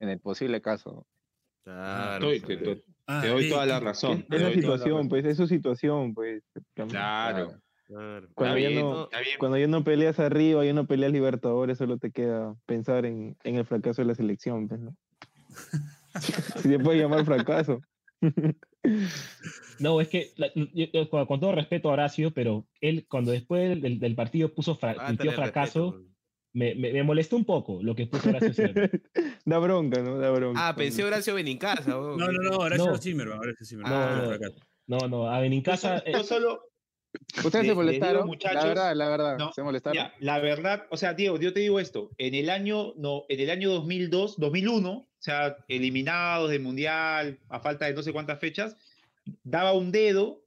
[SPEAKER 1] en el posible caso.
[SPEAKER 4] Claro.
[SPEAKER 5] Estoy- te, te-
[SPEAKER 3] Ah,
[SPEAKER 5] te doy
[SPEAKER 3] eh,
[SPEAKER 5] toda la razón.
[SPEAKER 7] Es la situación, pues, es su situación, pues.
[SPEAKER 5] Claro.
[SPEAKER 4] claro.
[SPEAKER 7] Cuando
[SPEAKER 5] Está
[SPEAKER 7] ya
[SPEAKER 5] bien,
[SPEAKER 7] no-
[SPEAKER 5] bien.
[SPEAKER 7] Cuando ya no peleas arriba, ya no peleas Libertadores, solo te queda pensar en, en el fracaso de la selección, pues, ¿no? Si se puede llamar fracaso.
[SPEAKER 6] No, es que, la- yo- yo- con, con todo respeto a Horacio, pero él cuando después del, del partido puso fra- fracaso,
[SPEAKER 4] respeto.
[SPEAKER 6] Me, me, me molestó un poco lo que puso Horacio
[SPEAKER 7] da bronca, ¿no? Da bronca.
[SPEAKER 4] Ah, pensé Horacio Benincasa.
[SPEAKER 3] No, no, no, Horacio
[SPEAKER 6] No.
[SPEAKER 3] Zimmerman. Horacio Zimmerman.
[SPEAKER 6] No,
[SPEAKER 3] Ah,
[SPEAKER 6] no. No, no, a Benincasa, eh,
[SPEAKER 5] Yo solo,
[SPEAKER 1] Ustedes
[SPEAKER 5] Le-
[SPEAKER 1] se
[SPEAKER 5] digo,
[SPEAKER 1] molestaron.
[SPEAKER 5] muchachos,
[SPEAKER 1] la verdad, la verdad.
[SPEAKER 5] no,
[SPEAKER 1] se molestaron.
[SPEAKER 5] Ya, la verdad, o sea, Diego, yo te digo esto, en el año, no, en el año 2002, 2001, o sea, eliminados del Mundial, a falta de no sé cuántas fechas, daba un dedo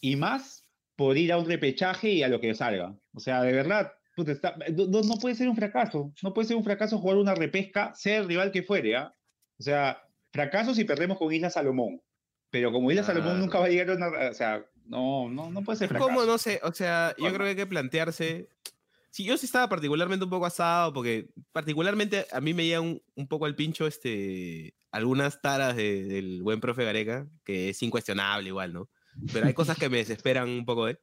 [SPEAKER 5] y más por ir a un repechaje y a lo que salga. O sea, de verdad, puta, está- no, puede ser un fracaso, no puede ser un fracaso jugar una repesca, sea el rival que fuere, ¿ah? O sea, fracaso si perdemos con Isla Salomón, pero como Isla Salomón
[SPEAKER 4] Claro.
[SPEAKER 5] nunca va a llegar a una, o sea, no, no, no puede ser fracaso.
[SPEAKER 4] ¿Cómo? No sé, o sea, yo creo que hay que plantearse. Sí, yo sí estaba particularmente un poco asado, porque particularmente a mí me llega un, un poco al pincho este, algunas taras de- del buen profe Gareca, que es incuestionable igual, ¿no? Pero hay cosas que me desesperan un poco, ¿eh?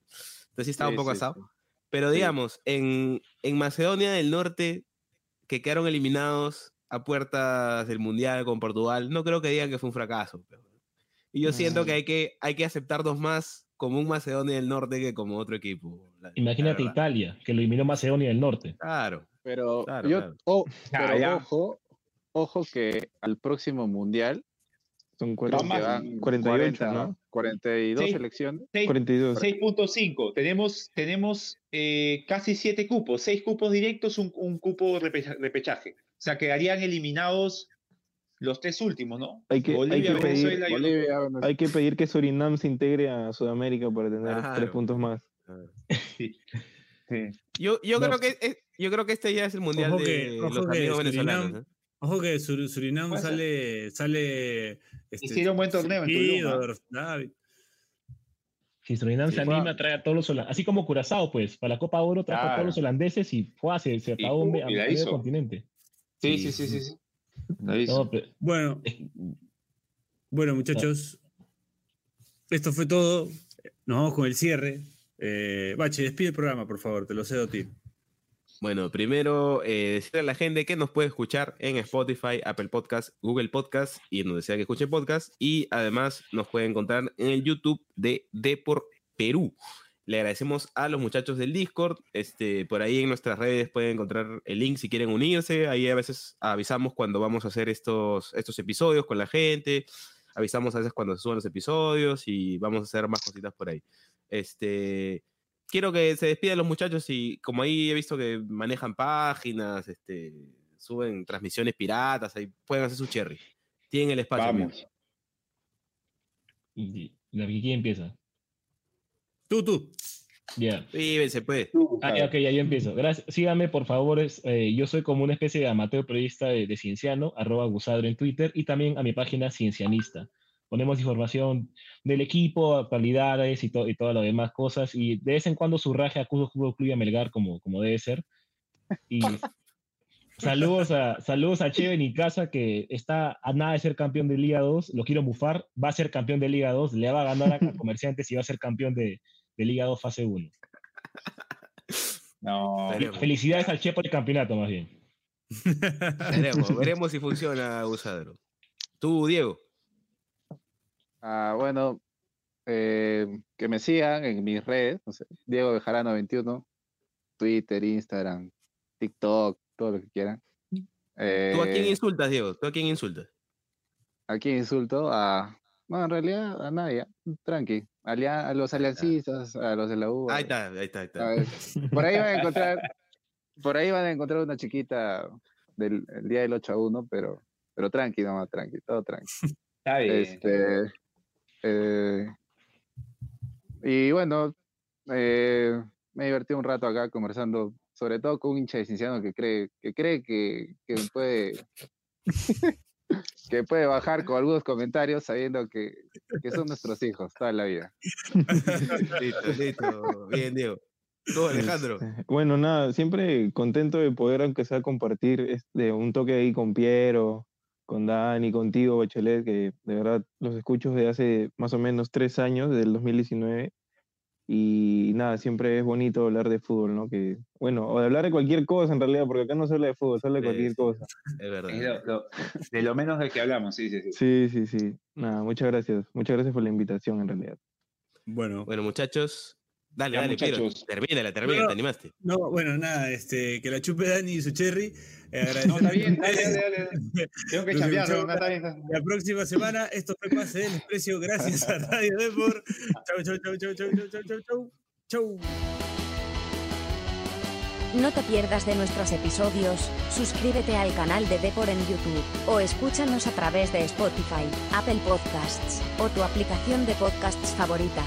[SPEAKER 4] Entonces sí estaba un poco asado. Pero
[SPEAKER 1] Sí.
[SPEAKER 4] digamos, en, en Macedonia del Norte, que quedaron eliminados a puertas del Mundial con Portugal, no creo que digan que fue un fracaso. Y yo siento que
[SPEAKER 1] Mm.
[SPEAKER 4] hay que, hay que aceptarnos más como un Macedonia del Norte que como otro equipo. la- la
[SPEAKER 6] imagínate
[SPEAKER 4] verdad.
[SPEAKER 6] Italia, que lo eliminó Macedonia del Norte.
[SPEAKER 4] Claro.
[SPEAKER 1] Pero
[SPEAKER 4] Claro,
[SPEAKER 1] yo,
[SPEAKER 4] claro.
[SPEAKER 1] oh,
[SPEAKER 5] Ah,
[SPEAKER 1] pero
[SPEAKER 5] ya.
[SPEAKER 1] ojo, ojo que al próximo mundial
[SPEAKER 7] Son
[SPEAKER 1] creo
[SPEAKER 7] cuarenta-
[SPEAKER 1] que van
[SPEAKER 7] 48,
[SPEAKER 1] 40,
[SPEAKER 7] ¿no?
[SPEAKER 1] 42
[SPEAKER 5] Sí.
[SPEAKER 1] selecciones.
[SPEAKER 5] Seis-
[SPEAKER 7] 42.
[SPEAKER 5] 6.5. Tenemos, tenemos eh, casi siete cupos, seis cupos directos, un, un cupo repecha- repechaje. O sea, quedarían eliminados los tres últimos, ¿no?
[SPEAKER 7] Hay que- hay que pedir-
[SPEAKER 1] Bolivia.
[SPEAKER 7] Hay que pedir que Surinam se integre a Sudamérica para tener
[SPEAKER 4] Claro.
[SPEAKER 7] tres puntos más.
[SPEAKER 5] Sí. Sí.
[SPEAKER 4] Yo, yo,
[SPEAKER 6] No.
[SPEAKER 4] creo que, yo creo que este ya es el mundial
[SPEAKER 3] Ojo
[SPEAKER 4] de
[SPEAKER 3] que-
[SPEAKER 4] los amigos
[SPEAKER 3] Surinam-
[SPEAKER 4] venezolanos. ¿eh?
[SPEAKER 3] Ojo que Sur- Surinam sale. sale este,
[SPEAKER 5] Hicieron buen torneo en Tulum, ¿ah?
[SPEAKER 6] Si Surinam se anima a traer a todos los holandeses, así como Curazao, pues, para la Copa Oro trajo a todos los holandeses y fue, se, se acabó
[SPEAKER 5] uh,
[SPEAKER 6] me-
[SPEAKER 5] y
[SPEAKER 6] a
[SPEAKER 5] la
[SPEAKER 6] medio continente.
[SPEAKER 5] Sí, sí, sí, sí, sí. Lo hizo.
[SPEAKER 6] No, pero-
[SPEAKER 3] Bueno,
[SPEAKER 6] es-
[SPEAKER 3] bueno, muchachos. Esto fue todo. Nos vamos con el cierre. Eh, Bache, despide el programa, por favor, te lo cedo a ti.
[SPEAKER 4] Bueno, primero eh, decirle a la gente que nos puede escuchar en Spotify, Apple Podcast, Google Podcast y en donde sea que escuche podcast. Y además nos puede encontrar en el YouTube de Depor Perú. Le agradecemos a los muchachos del Discord. Este, por ahí en nuestras redes pueden encontrar el link si quieren unirse. Ahí a veces avisamos cuando vamos a hacer estos, estos episodios con la gente. Avisamos a veces cuando se suban los episodios y vamos a hacer más cositas por ahí. Este, quiero que se despidan los muchachos y como ahí he visto que manejan páginas, este, suben transmisiones piratas, ahí pueden hacer su cherry. Tienen el espacio.
[SPEAKER 5] Vamos.
[SPEAKER 6] y- la Vicky empieza.
[SPEAKER 3] Tú, tú.
[SPEAKER 6] Ya.
[SPEAKER 4] Vívense, pues.
[SPEAKER 6] Ah, ya, ok, ya yo empiezo. Gracias. Síganme, por favor. es, eh, yo soy como una especie de amateur periodista de, de Cienciano, arroba Gusadro en Twitter, y también a mi página Ciencianista. Ponemos información del equipo, actualidades y, to- y todas las demás cosas. Y de vez en cuando surraje a Cudo Fútbol Club y a Melgar como, como debe ser. Y saludos a, saludos a Cheven y Casa, que está a nada de ser campeón de Liga 2. Lo quiero bufar. Va a ser campeón de Liga 2. Le va a ganar a Comerciantes y va a ser campeón de, de Liga 2 fase 1.
[SPEAKER 5] No.
[SPEAKER 6] Felicidades al Che por el campeonato, más bien.
[SPEAKER 4] Veremos, veremos si funciona Usadro. Tú, Diego.
[SPEAKER 1] Ah, bueno, eh, que me sigan en mis redes, no sé, Diego Bejarano 21, Twitter, Instagram, TikTok, todo lo que quieran.
[SPEAKER 4] ¿Tú a quién
[SPEAKER 1] Eh,
[SPEAKER 4] insultas, Diego? ¿Tú a quién insultas?
[SPEAKER 1] ¿A quién insulto? A, bueno, en realidad a nadie, tranqui. Alia- a los aliancistas, a los de la U.
[SPEAKER 4] Ahí está, ahí está, ahí está.
[SPEAKER 1] ver, por ahí van a encontrar, por ahí van a encontrar una chiquita del el día del 8 a 1, pero, pero tranqui, nomás, tranqui, todo tranqui.
[SPEAKER 5] Está bien.
[SPEAKER 1] Este, eh, y bueno, eh, me divertí un rato acá conversando, sobre todo con un hincha de Cinciano que cree que, cree que, que puede que puede bajar con algunos comentarios sabiendo que, que son nuestros hijos toda la vida.
[SPEAKER 4] Listo, listo. Bien, Diego. Tú, Alejandro.
[SPEAKER 7] Este, Bueno, nada, siempre contento de poder, aunque sea, compartir este, un toque ahí con Piero, con Dani, contigo, Bachelet, que de verdad los escucho desde hace más o menos tres años, desde el 2019. Y nada, siempre es bonito hablar de fútbol, ¿no? Que, bueno, o de hablar de cualquier cosa en realidad, porque acá no se habla de fútbol, se habla de cualquier
[SPEAKER 4] sí.
[SPEAKER 7] cosa.
[SPEAKER 4] Es verdad.
[SPEAKER 5] Es lo- lo- de lo menos de que hablamos, sí, sí, sí.
[SPEAKER 7] Sí, sí, sí. Nada, muchas gracias. Muchas gracias por la invitación en realidad.
[SPEAKER 3] Bueno,
[SPEAKER 4] Bueno, muchachos. Dale,
[SPEAKER 5] Ya,
[SPEAKER 4] dale,
[SPEAKER 5] muchachos.
[SPEAKER 4] Termínala, termina,
[SPEAKER 3] Bueno,
[SPEAKER 4] te animaste.
[SPEAKER 3] no, bueno, nada, este, que la chupe Dani y su cherry. Eh,
[SPEAKER 5] No, está bien, dale, dale, dale. Tengo que cambiar, no, está bien, está-
[SPEAKER 3] La próxima semana, esto fue Pase del Desprecio, gracias a Radio Depor. Chau, chau, chau, chau, chau, chau, chau, chau, chau. Chau.
[SPEAKER 2] No te pierdas de nuestros episodios, suscríbete al canal de Depor en YouTube, o escúchanos a través de Spotify, Apple Podcasts, o tu aplicación de podcasts favorita.